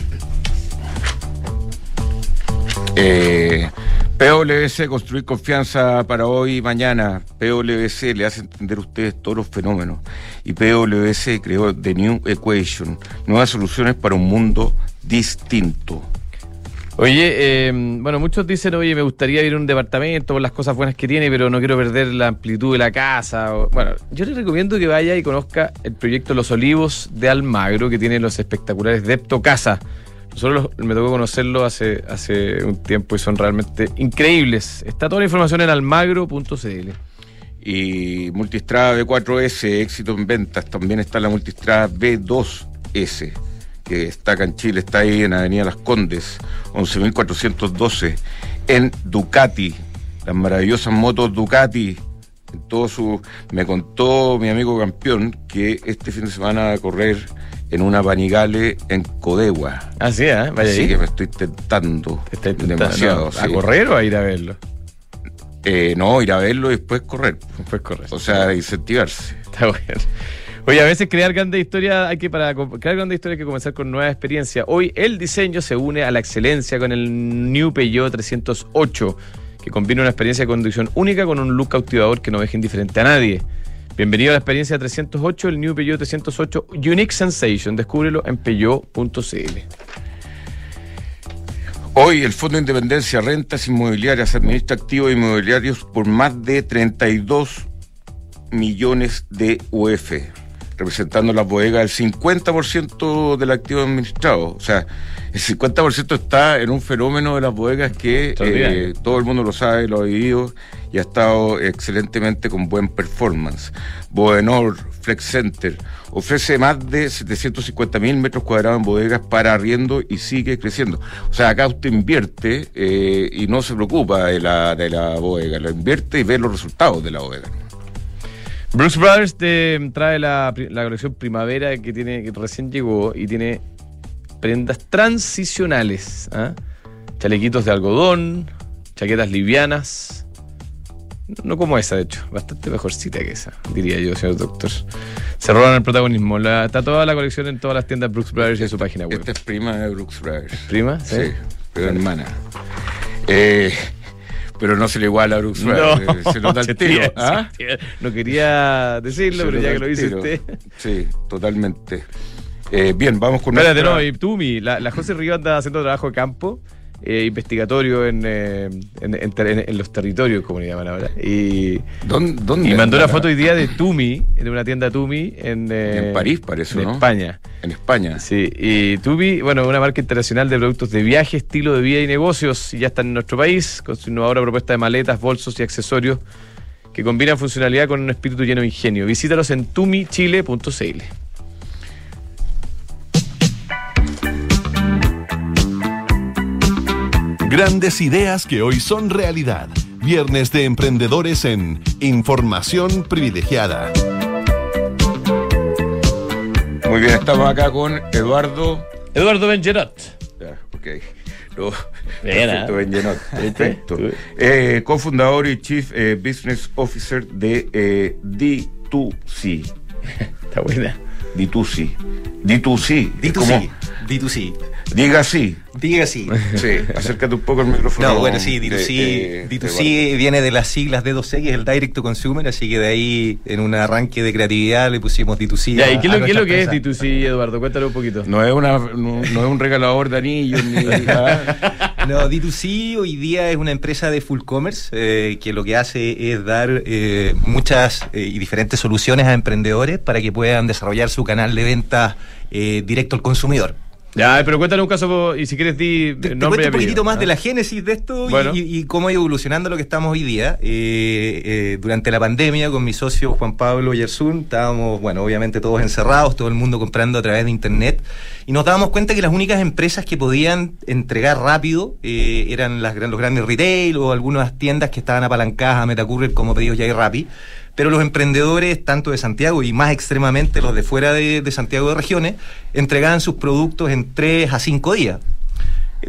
Eh, PwC, construir confianza para hoy y mañana. PwC le hace entender a ustedes todos los fenómenos. Y PwC creó The New Equation, nuevas soluciones para un mundo distinto. Oye, eh, bueno, muchos dicen, oye, me gustaría ir a un departamento por las cosas buenas que tiene, pero no quiero perder la amplitud de la casa. bueno, yo les recomiendo que vaya y conozca el proyecto Los Olivos de Almagro, que tiene los espectaculares Depto Casa. Nosotros los- me tocó conocerlo hace, hace un tiempo y son realmente increíbles. Está toda la información en almagro.cl. Y Multistrada B4S, éxito en ventas. También está la Multistrada B2S, que está acá en Chile, está ahí en Avenida Las Condes, 11.412. En Ducati, las maravillosas motos Ducati, en todo su... Me contó mi amigo campeón que este fin de semana va a correr en una Panigale en Codegua. Ah, sí, ¿eh? Vaya Así ahí. que me estoy tentando Te está intentando- demasiado. sí. ¿A correr o a ir a verlo? Eh, no, ir a verlo y después correr. Pues correr. O sea, incentivarse. Está bueno. Oye, a veces crear grandes historias, hay que para crear grandes historias hay que comenzar con nuevas experiencias. Hoy el diseño se une a la excelencia con el New Peugeot 308, que combina una experiencia de conducción única con un look cautivador que no deja indiferente a nadie. Bienvenido a la experiencia 308, el New Peugeot 308 Unique Sensation. Descúbrelo en peugeot.cl. Hoy el Fondo de Independencia Rentas Inmobiliarias administra activos inmobiliarios por más de 32 millones de UF, representando las bodegas el 50% del activo administrado. O sea, el 50% está en un fenómeno de las bodegas que eh, todo el mundo lo sabe, lo ha vivido y ha estado excelentemente con buen performance. Bodenor, Flex Center, ofrece más de 750 mil metros cuadrados en bodegas para arriendo y sigue creciendo. O sea, acá usted invierte eh, y no se preocupa de la, de la bodega, lo invierte y ve los resultados de la bodega. Brooks Brothers te trae la, la colección primavera que tiene que recién llegó y tiene prendas transicionales. ¿ah? Chalequitos de algodón, chaquetas livianas. No, como esa, de hecho, bastante mejorcita que esa, diría yo, señor doctor. Se roban el protagonismo. La- está toda la colección en todas las tiendas Brooks Brothers y en su página web. Esta es prima de Brooks Brothers. ¿Prima? Sí, pero hermana. Eh, pero no se le iguala a Brooks Brothers. eh, se nota el tiro. ¿ah? No quería decirlo, Se pero ya que lo dice usted. Sí, totalmente. Eh, bien, vamos con Espérate, nuestra- no, y Tumi, la, la José Río anda haciendo trabajo de campo, eh, investigatorio en, eh, en, en los territorios, como le llaman ahora. Y, ¿Dónde, dónde y mandó una foto hoy día de Tumi, de una tienda Tumi en, eh, En París, parece, en ¿no? España. En España. Sí, y Tumi, bueno, una marca internacional de productos de viaje, estilo de vida y negocios, y ya está en nuestro país, con su innovadora propuesta de maletas, bolsos y accesorios que combinan funcionalidad con un espíritu lleno de ingenio. Visítalos en tumichile.cl. Grandes ideas que hoy son realidad. Viernes de emprendedores en Información Privilegiada. Muy bien, estamos acá con Eduardo. Eduardo Benjerot. Ya, ok. No, Bien, perfecto. Benjenot, ¿Viste? Perfecto. Eh, cofundador y Chief eh, Business Officer de eh, D2C. Está buena. D2C. D2C. Es como- D2C. D2C. Diga sí. Diga sí. Sí, acércate un poco al micrófono. No, bueno, sí, de- D2C, de- de D2C viene de las siglas D2C, que es el Direct to Consumer, así que de ahí, en un arranque de creatividad, le pusimos D2C. Ya, a- ¿y qué a lo, qué es, lo que es empresa. D2C, Eduardo? Cuéntalo un poquito. No es, una, no, no es un regalador de anillos ni. No, D2C hoy día es una empresa de full commerce eh, que lo que hace es dar eh, muchas eh, y diferentes soluciones a emprendedores para que puedan desarrollar su canal de venta eh, directo al consumidor. Ya, pero cuéntale un caso y si quieres di Te, te nombre cuento un poquitito más ¿ah? de la génesis de esto y- Bueno. y, y cómo ha ido evolucionando lo que estamos hoy día. Eh, eh, durante la pandemia, con mi socio Juan Pablo Yersun, estábamos, bueno, obviamente todos encerrados, todo el mundo comprando a través de Internet, y nos dábamos cuenta que las únicas empresas que podían entregar rápido eh, eran las, los grandes retail o algunas tiendas que estaban apalancadas a Metacourier como Pedidos Ya y Rappi. Pero los emprendedores, tanto de Santiago y más extremadamente los de fuera de, de Santiago de regiones, entregaban sus productos en 3 a 5 días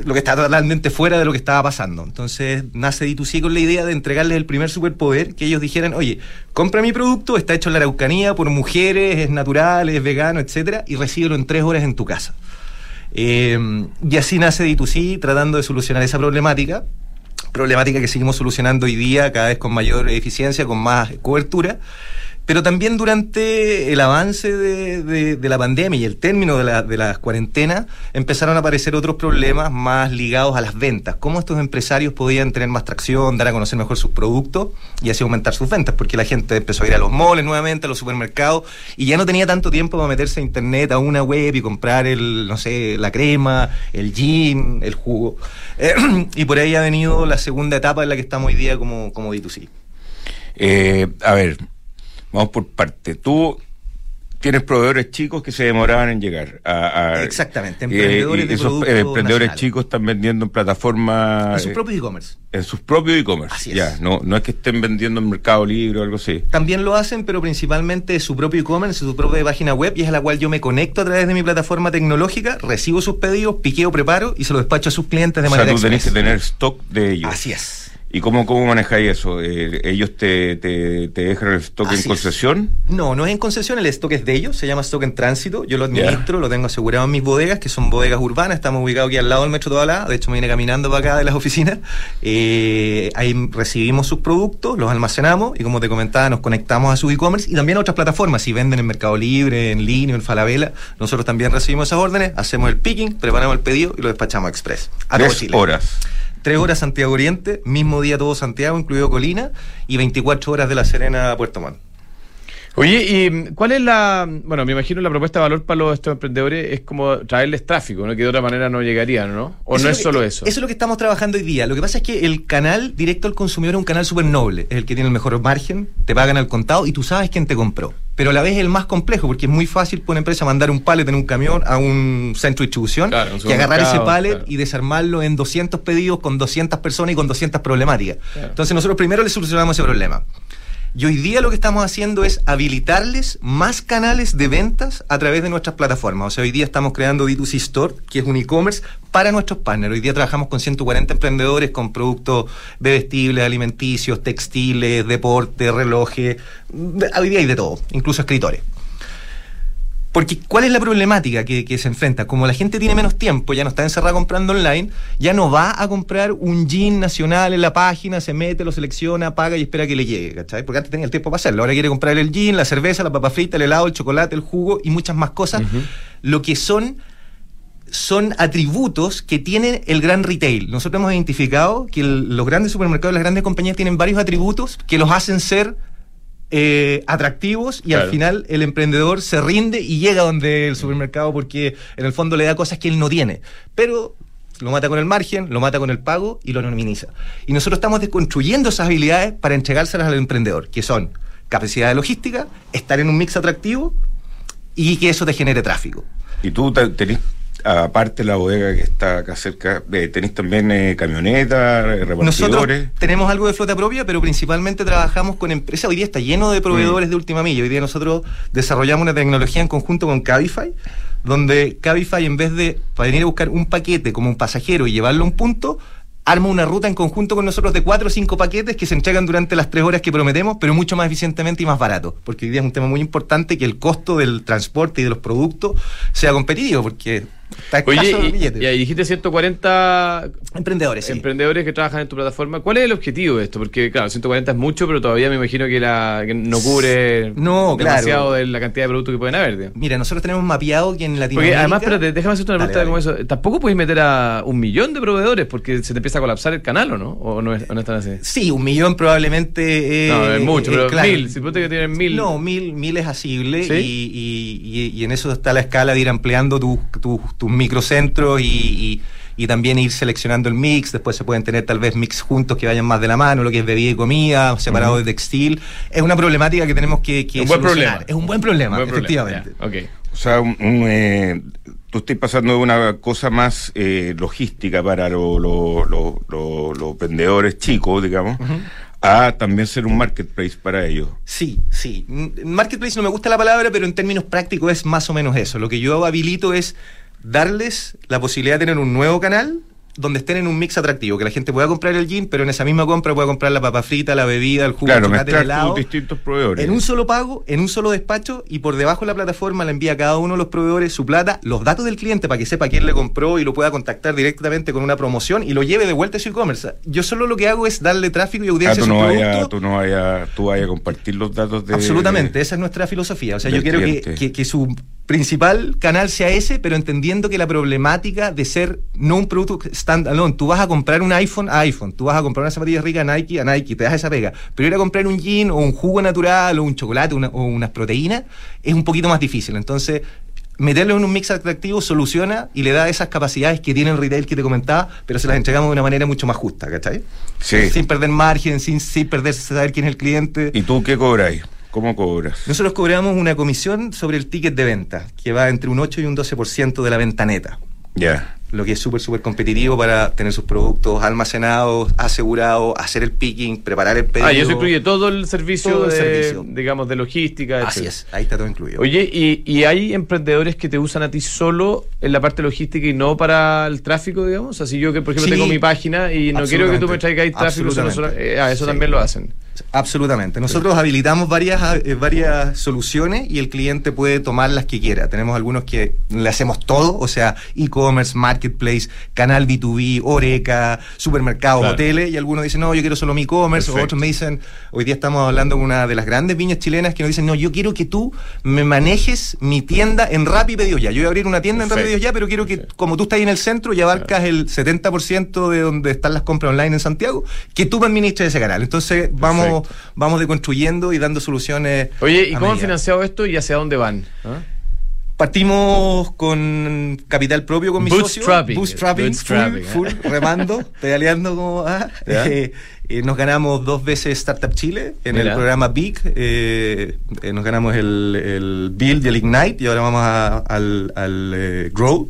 lo que está totalmente fuera de lo que estaba pasando. Entonces nace D2C con la idea de entregarles el primer superpoder, que ellos dijeran, oye, compra mi producto, está hecho en la Araucanía por mujeres, es natural, es vegano, etcétera, y recíbelo en tres horas en tu casa. Eh, y así nace D2C tratando de solucionar esa problemática, problemática que seguimos solucionando hoy día cada vez con mayor eficiencia, con más cobertura. Pero también durante el avance de, de- la pandemia y el término de, la- de las cuarentenas empezaron a aparecer otros problemas más ligados a las ventas. Cómo estos empresarios podían tener más tracción, dar a conocer mejor sus productos y así aumentar sus ventas, porque la gente empezó a ir a los moles nuevamente, a los supermercados y ya no tenía tanto tiempo para meterse a internet, a una web y comprar el, no sé, la crema, el gin, el jugo. Eh, y por ahí ha venido la segunda etapa en la que estamos hoy día como, como D2C. Eh, a ver, vamos por parte. Tú tienes proveedores chicos que se demoraban en llegar. A, a- Exactamente, eh, emprendedores y esos emprendedores chicos están vendiendo en plataformas. En sus eh, propios e-commerce. en sus propios e-commerce. Así es. Ya, no, no es que estén vendiendo en Mercado Libre o algo así. También lo hacen, pero principalmente su propio e-commerce, su propia página web, y es a la cual yo me conecto a través de mi plataforma tecnológica, recibo sus pedidos, piqueo, preparo y se los despacho a sus clientes de o sea, manera tú tenés que tener stock de ellos. Así es. ¿Y cómo, cómo manejáis eso? Eh, ¿Ellos te, te, te dejan el stock Así en es. concesión? No, no es en concesión, el stock es de ellos, se llama stock en tránsito, yo lo administro, lo tengo asegurado en mis bodegas, que son bodegas urbanas, estamos ubicados aquí al lado del Metro Tobalá, de hecho me vine caminando para acá de las oficinas, Eh, ahí recibimos sus productos, los almacenamos y como te comentaba, nos conectamos a su e-commerce y también a otras plataformas, si venden en Mercado Libre, en línea, en Falabella, nosotros también recibimos esas órdenes, hacemos el picking, preparamos el pedido y lo despachamos Express. A Tres Chile. horas. Tres horas Santiago Oriente, mismo día todo Santiago, incluido Colina, y 24 horas de La Serena a Puerto Montt. Oye, ¿y cuál es la, bueno, me imagino la propuesta de valor para los, estos emprendedores es como traerles tráfico, ¿no? Que de otra manera no llegarían, ¿no? ¿O no es que- solo eso? Eso es lo que estamos trabajando hoy día. Lo que pasa es que el canal directo al consumidor es un canal súper noble. Es el que tiene el mejor margen, te pagan al contado y tú sabes quién te compró. Pero a la vez es el más complejo porque es muy fácil para una empresa mandar un pallet en un camión a un centro de distribución Claro, y agarrar ese pallet claro. y desarmarlo en 200 pedidos con 200 personas y con 200 problemáticas. Claro. Entonces nosotros primero le solucionamos ese problema. Y hoy día lo que estamos haciendo es habilitarles más canales de ventas a través de nuestras plataformas. O sea, hoy día estamos creando D2C Store, que es un e-commerce para nuestros partners. Hoy día trabajamos con 140 emprendedores con productos bebestibles, alimenticios, textiles, deporte, relojes. De- Hoy día hay de todo, incluso escritores. Porque, ¿cuál es la problemática que, que se enfrenta? Como la gente tiene menos tiempo, ya no está encerrada comprando online, ya no va a comprar un jean nacional en la página, se mete, lo selecciona, paga y espera que le llegue, ¿cachai? Porque antes tenía el tiempo para hacerlo. Ahora quiere comprar el jean, la cerveza, la papa frita, el helado, el chocolate, el jugo y muchas más cosas. Lo que son son atributos que tiene el gran retail. Nosotros hemos identificado que el- los grandes supermercados, las grandes compañías tienen varios atributos que los hacen ser eh, atractivos y Claro. al final el emprendedor se rinde y llega donde el supermercado porque en el fondo le da cosas que él no tiene. Pero lo mata con el margen, lo mata con el pago y lo minimiza. Y nosotros estamos desconstruyendo esas habilidades para entregárselas al emprendedor, que son capacidad de logística, estar en un mix atractivo y que eso te genere tráfico. Y tú te- tenés, aparte la bodega que está acá cerca, eh, tenés también eh, camionetas, eh, Nosotros repartidores. tenemos algo de flota propia, pero principalmente trabajamos con empresas. Hoy día está lleno de proveedores de última milla. Hoy día nosotros desarrollamos una tecnología en conjunto con Cabify, donde Cabify, en vez de para venir a buscar un paquete como un pasajero y llevarlo a un punto, arma una ruta en conjunto con nosotros de cuatro o cinco paquetes que se entregan durante las tres horas que prometemos, pero mucho más eficientemente y más barato. Porque hoy día es un tema muy importante que el costo del transporte y de los productos sea competitivo, porque está Oye, y, billete. y ahí dijiste 140 Emprendedores, sí. emprendedores que trabajan en tu plataforma. ¿Cuál es el objetivo de esto? Porque, claro, 140 es mucho, pero todavía me imagino que, la, que no cubre No, claro. demasiado de la cantidad de productos que pueden haber. Mira, nosotros tenemos mapeado que en Porque Latinoamérica... además, espérate, déjame hacerte una pregunta dale. como eso. Tampoco puedes meter a un millón de proveedores porque se te empieza a colapsar el canal, ¿o no? ¿O no, es, o no están así? Sí, un millón probablemente. eh, No, es mucho, eh, pero claro. mil. Si que tienen mil. No, mil, mil es asible ¿Sí? y, y- y- y en eso está la escala de ir ampliando tus tus- tus microcentros y, y- y también ir seleccionando el mix. Después se pueden tener tal vez mix juntos que vayan más de la mano, lo que es bebida y comida, separado de textil. Es una problemática que tenemos que, que Un buen solucionar. problema. Es un buen problema, Buen problema, efectivamente. ya, ok. O sea, un- un, eh, tú estás pasando de una cosa más eh, logística para lo- lo- lo- lo- los vendedores chicos, digamos, a también ser un marketplace para ellos. Sí, sí. Marketplace no me gusta la palabra, pero en términos prácticos es más o menos eso. Lo que yo habilito es darles la posibilidad de tener un nuevo canal donde estén en un mix atractivo, que la gente pueda comprar el jean, pero en esa misma compra pueda comprar la papa frita, la bebida, el jugo, Claro, el helado. distintos proveedores. En un solo pago, en un solo despacho y por debajo de la plataforma le envía a cada uno de los proveedores su plata, los datos del cliente para que sepa quién le compró y lo pueda contactar directamente con una promoción y lo lleve de vuelta a su e-commerce. Yo solo lo que hago es darle tráfico y Ah, audiencia tú a su no producto. vayas tú no vaya, tú vaya a compartir los datos de Absolutamente, esa es nuestra filosofía. O sea, yo quiero que, que- que su principal canal sea ese, pero entendiendo que la problemática de ser no un producto standalone, tú vas a comprar un iPhone a iPhone, tú vas a comprar una zapatilla rica a Nike a Nike, te das esa pega, pero ir a comprar un jean o un jugo natural o un chocolate una- o unas proteínas es un poquito más difícil. Entonces, meterlo en un mix atractivo soluciona y le da esas capacidades que tiene el retail que te comentaba, pero se las entregamos de una manera mucho más justa, ¿cachai? Sí. Sin perder margen, sin, sin perder saber quién es el cliente. ¿Y tú qué cobráis? ¿Cómo cobras? Nosotros cobramos una comisión sobre el ticket de venta, que va entre un 8 y un 12% de la venta neta. Ya. lo que es súper, súper competitivo para tener sus productos almacenados, asegurados, hacer el picking, preparar el pedido. Ah, y eso incluye todo el servicio, Todo el de, servicio. digamos, de logística. Así etcétera. es, ahí está todo incluido. Oye, ¿y, y hay emprendedores que te usan a ti solo en la parte logística y no para el tráfico, digamos? Así yo que, por ejemplo, Sí, tengo mi página y no quiero que tú me traigas tráfico, solo- solo- eh, ah, eso Sí. también lo hacen. Absolutamente. Nosotros habilitamos varias, eh, varias soluciones y el cliente puede tomar las que quiera. Tenemos algunos que le hacemos todo, o sea, e-commerce, marketplace, canal B2B, Oreca, supermercados, Claro. hoteles, y algunos dicen, no, yo quiero solo mi e-commerce, o otros me dicen, hoy día estamos hablando con una de las grandes viñas chilenas que nos dicen, no, yo quiero que tú me manejes mi tienda en Rappi y Pedidos Ya. Yo voy a abrir una tienda en Rappi. Pedidos Ya, pero quiero que, como tú estás ahí en el centro y abarcas el 70% de donde están las compras online en Santiago, que tú me administres ese canal. Entonces, vamos Perfecto. vamos deconstruyendo y dando soluciones. Oye, ¿y cómo han financiado esto y hacia dónde van? ¿Ah? Partimos con capital propio con mi socio. Bootstrapping. Bootstrapping, Bootstrapping, full, ¿eh? full, remando, pedaleando como... ah, eh, eh, nos ganamos dos veces Startup Chile en Mira. el programa Big. eh, eh, nos ganamos el, el Build y el Ignite y ahora vamos a- al, al eh, Grow.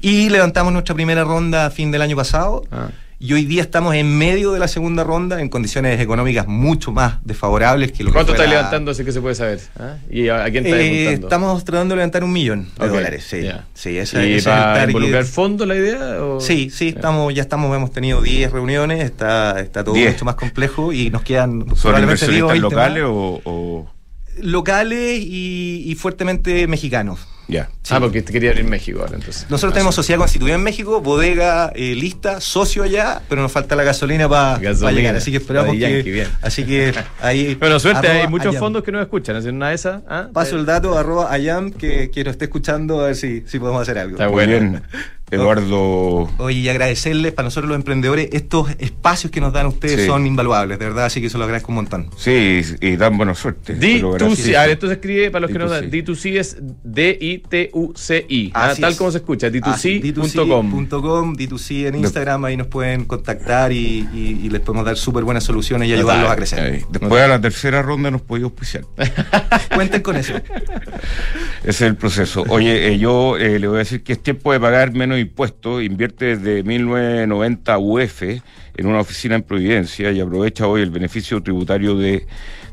Y levantamos nuestra primera ronda a fin del año pasado. Ah. Y hoy día estamos en medio de la segunda ronda en condiciones económicas mucho más desfavorables que lo que ¿Cuánto fue estáis la- levantando? Así que se puede saber. ¿Ah? ¿Y a, a quién estáis Eh, estamos tratando de levantar un millón de dólares, sí. ya. Sí, ese, ¿Y es para involucrar fondos la idea? o- Sí, sí, estamos, ya estamos, hemos tenido 10 reuniones, está, está todo 10. mucho más complejo y nos quedan ¿Son probablemente 10 o inversionistas 20 más. locales o, o- locales y, y fuertemente mexicanos. Ya. Sí. Ah, porque te quería abrir México ahora, entonces. Nosotros tenemos sociedad constituida en México, bodega eh, lista, socio allá, pero nos falta la gasolina para llegar. Así que esperamos Daddy que. Yankee, bien. Así que ahí. Bueno, suerte, hay muchos Ayam. fondos que no escuchan. ¿Hacen una de esas? ¿Ah? Paso el dato, arroba Ayam, que, que nos esté escuchando, a ver si, si podemos hacer algo. Está Muy bueno. bien. Eduardo. Oye, y agradecerles para nosotros los emprendedores, estos espacios que nos dan ustedes Sí. son invaluables, de verdad, así que se los agradezco un montón. Sí, y dan buena suerte. pero gracias. D2C. A ver, esto se escribe, para los que no D2C. dan, D2C es D-I-T-U-C-I. Ah, tal es. como se escucha, Ah, D2C.com. D2C.com, D2C en Instagram, ahí nos pueden contactar y, y- y les podemos dar súper buenas soluciones y ayudarlos a crecer. Ahí. Después a la tercera ronda nos podía auspiciar. Cuenten con eso. Ese es el proceso. Oye, eh, yo eh, le voy a decir que es tiempo de pagar menos impuestos. Invierte desde 1990 UF en una oficina en Providencia y aprovecha hoy el beneficio tributario de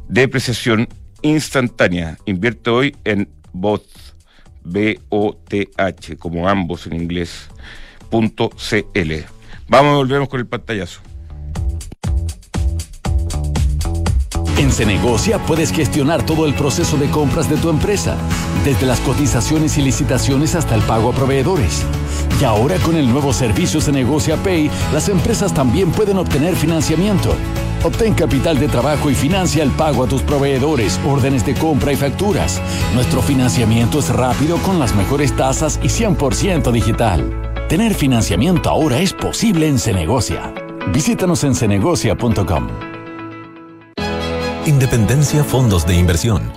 depreciación instantánea. Invierte hoy en BOTH, B-O-T-H, como ambos en inglés, punto CL. Vamos volvemos con el pantallazo. En Cenegocia puedes gestionar todo el proceso de compras de tu empresa, desde las cotizaciones y licitaciones hasta el pago a proveedores. Y ahora con el nuevo servicio Cenegocia Pay, las empresas también pueden obtener financiamiento. Obtén capital de trabajo y financia el pago a tus proveedores, órdenes de compra y facturas. Nuestro financiamiento es rápido con las mejores tasas y 100% digital. Tener financiamiento ahora es posible en Cenegocia. Visítanos en cenegocia.com. Independencia Fondos de Inversión.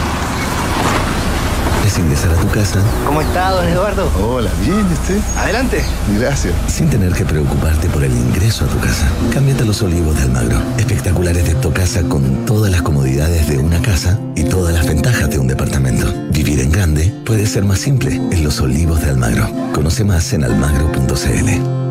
es ingresar a tu casa. ¿Cómo está, don Eduardo? Hola, bien, ¿este? Adelante. Gracias. Sin tener que preocuparte por el ingreso a tu casa. Cámbiate a los olivos de Almagro. Espectaculares de tu casa con todas las comodidades de una casa y todas las ventajas de un departamento. Vivir en grande puede ser más simple en los olivos de Almagro. Conoce más en almagro.cl.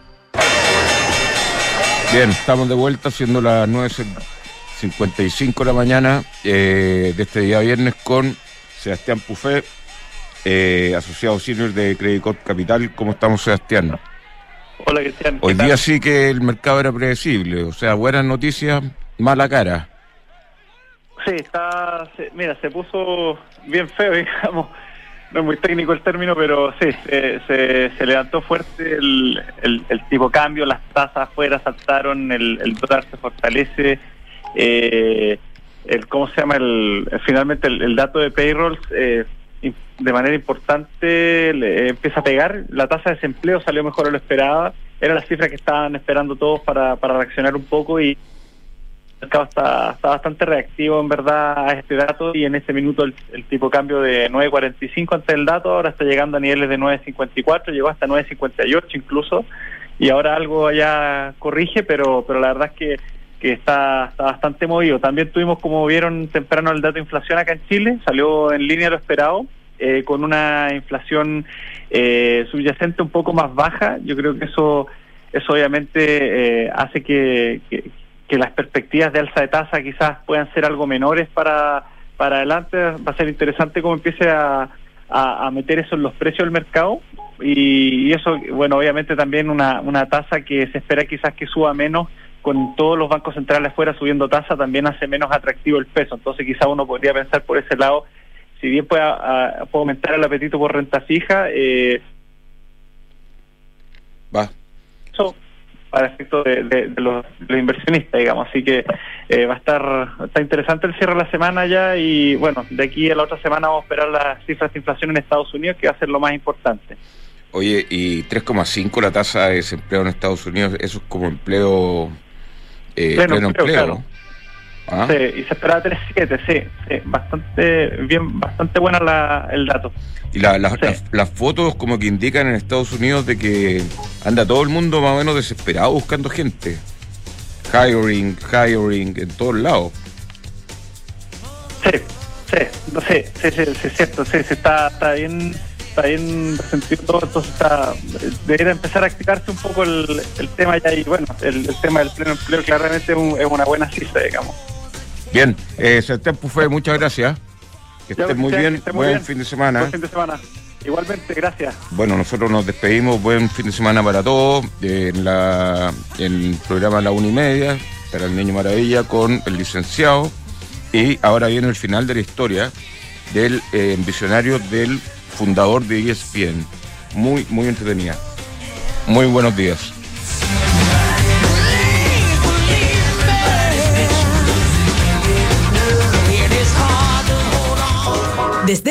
Bien, estamos de vuelta siendo las 9.55 de la mañana eh, de este día viernes con Sebastián Pufé, eh, asociado senior de Credit Corp Capital. ¿Cómo estamos, Sebastián? Hola, Cristian. Hoy día sí que el mercado era predecible, o sea, buenas noticias, mala cara. Sí, está, mira, se puso bien feo, digamos. No es muy técnico el término, pero sí, se, levantó fuerte el, el, el tipo cambio, las tasas afuera saltaron, el, el dólar se fortalece. Eh, el, ¿Cómo se llama? el Finalmente el, dato de payrolls eh, de manera importante le empieza a pegar. La tasa de desempleo salió mejor de lo esperaba. Era la cifra que estaban esperando todos para, para reaccionar un poco y mercado está, está bastante reactivo en verdad a este dato y en este minuto el, el tipo de cambio de 9.45 antes del dato ahora está llegando a niveles de 9.54, llegó hasta 9.58 incluso y ahora algo allá corrige, pero pero la verdad es que, que está, está bastante movido. También tuvimos, como vieron temprano, el dato de inflación acá en Chile, salió en línea lo esperado, eh, con una inflación eh, subyacente un poco más baja. Yo creo que eso eso obviamente eh, hace que, que las perspectivas de alza de tasa quizás puedan ser algo menores para, para adelante. Va a ser interesante cómo empiece a, a, a meter eso en los precios del mercado. Y, y eso, bueno, obviamente también una, una tasa que se espera quizás que suba menos con todos los bancos centrales fuera subiendo tasa también hace menos atractivo el peso. Entonces quizás uno podría pensar por ese lado, si bien puede, a- puede aumentar el apetito por renta fija, eh, Va. eso para efecto de, de- de los, de los inversionistas, digamos. Así que eh, va a estar está interesante el cierre de la semana ya y bueno, de aquí a la otra semana vamos a esperar las cifras de inflación en Estados Unidos, que va a ser lo más importante. Oye, y 3,5 la tasa de desempleo en Estados Unidos, eso es como empleo, eh, Pleno pleno, empleo, empleo. claro. ¿Ah? Sí, y se esperaba 3.7, sí, sí, bastante bien, bastante buena la, el dato. Y la- la- Sí. las- las fotos como que indican en Estados Unidos de que anda todo el mundo más o menos desesperado buscando gente. Hiring, hiring, en todos lados. Sí, sí, no sé, sí, sí, sí, es cierto, sí, sí, está, está bien, está bien resentido todo, entonces está, debería empezar a activarse un poco el, el tema ya y bueno, el, el tema del pleno empleo claramente es, un- es una buena cifra, digamos. Bien, eh, Sebastián Pufé, muchas gracias. Que Ya, estés muy bien, esté muy buen bien. fin de semana. Buen fin de semana. Igualmente, gracias. Bueno, nosotros nos despedimos. Buen fin de semana para todos. En, la, en el programa La Una y Media, para el Niño Maravilla, con el licenciado. Y ahora viene el final de la historia del eh, visionario del fundador de ESPN. Muy, muy entretenida. Muy buenos días. Desde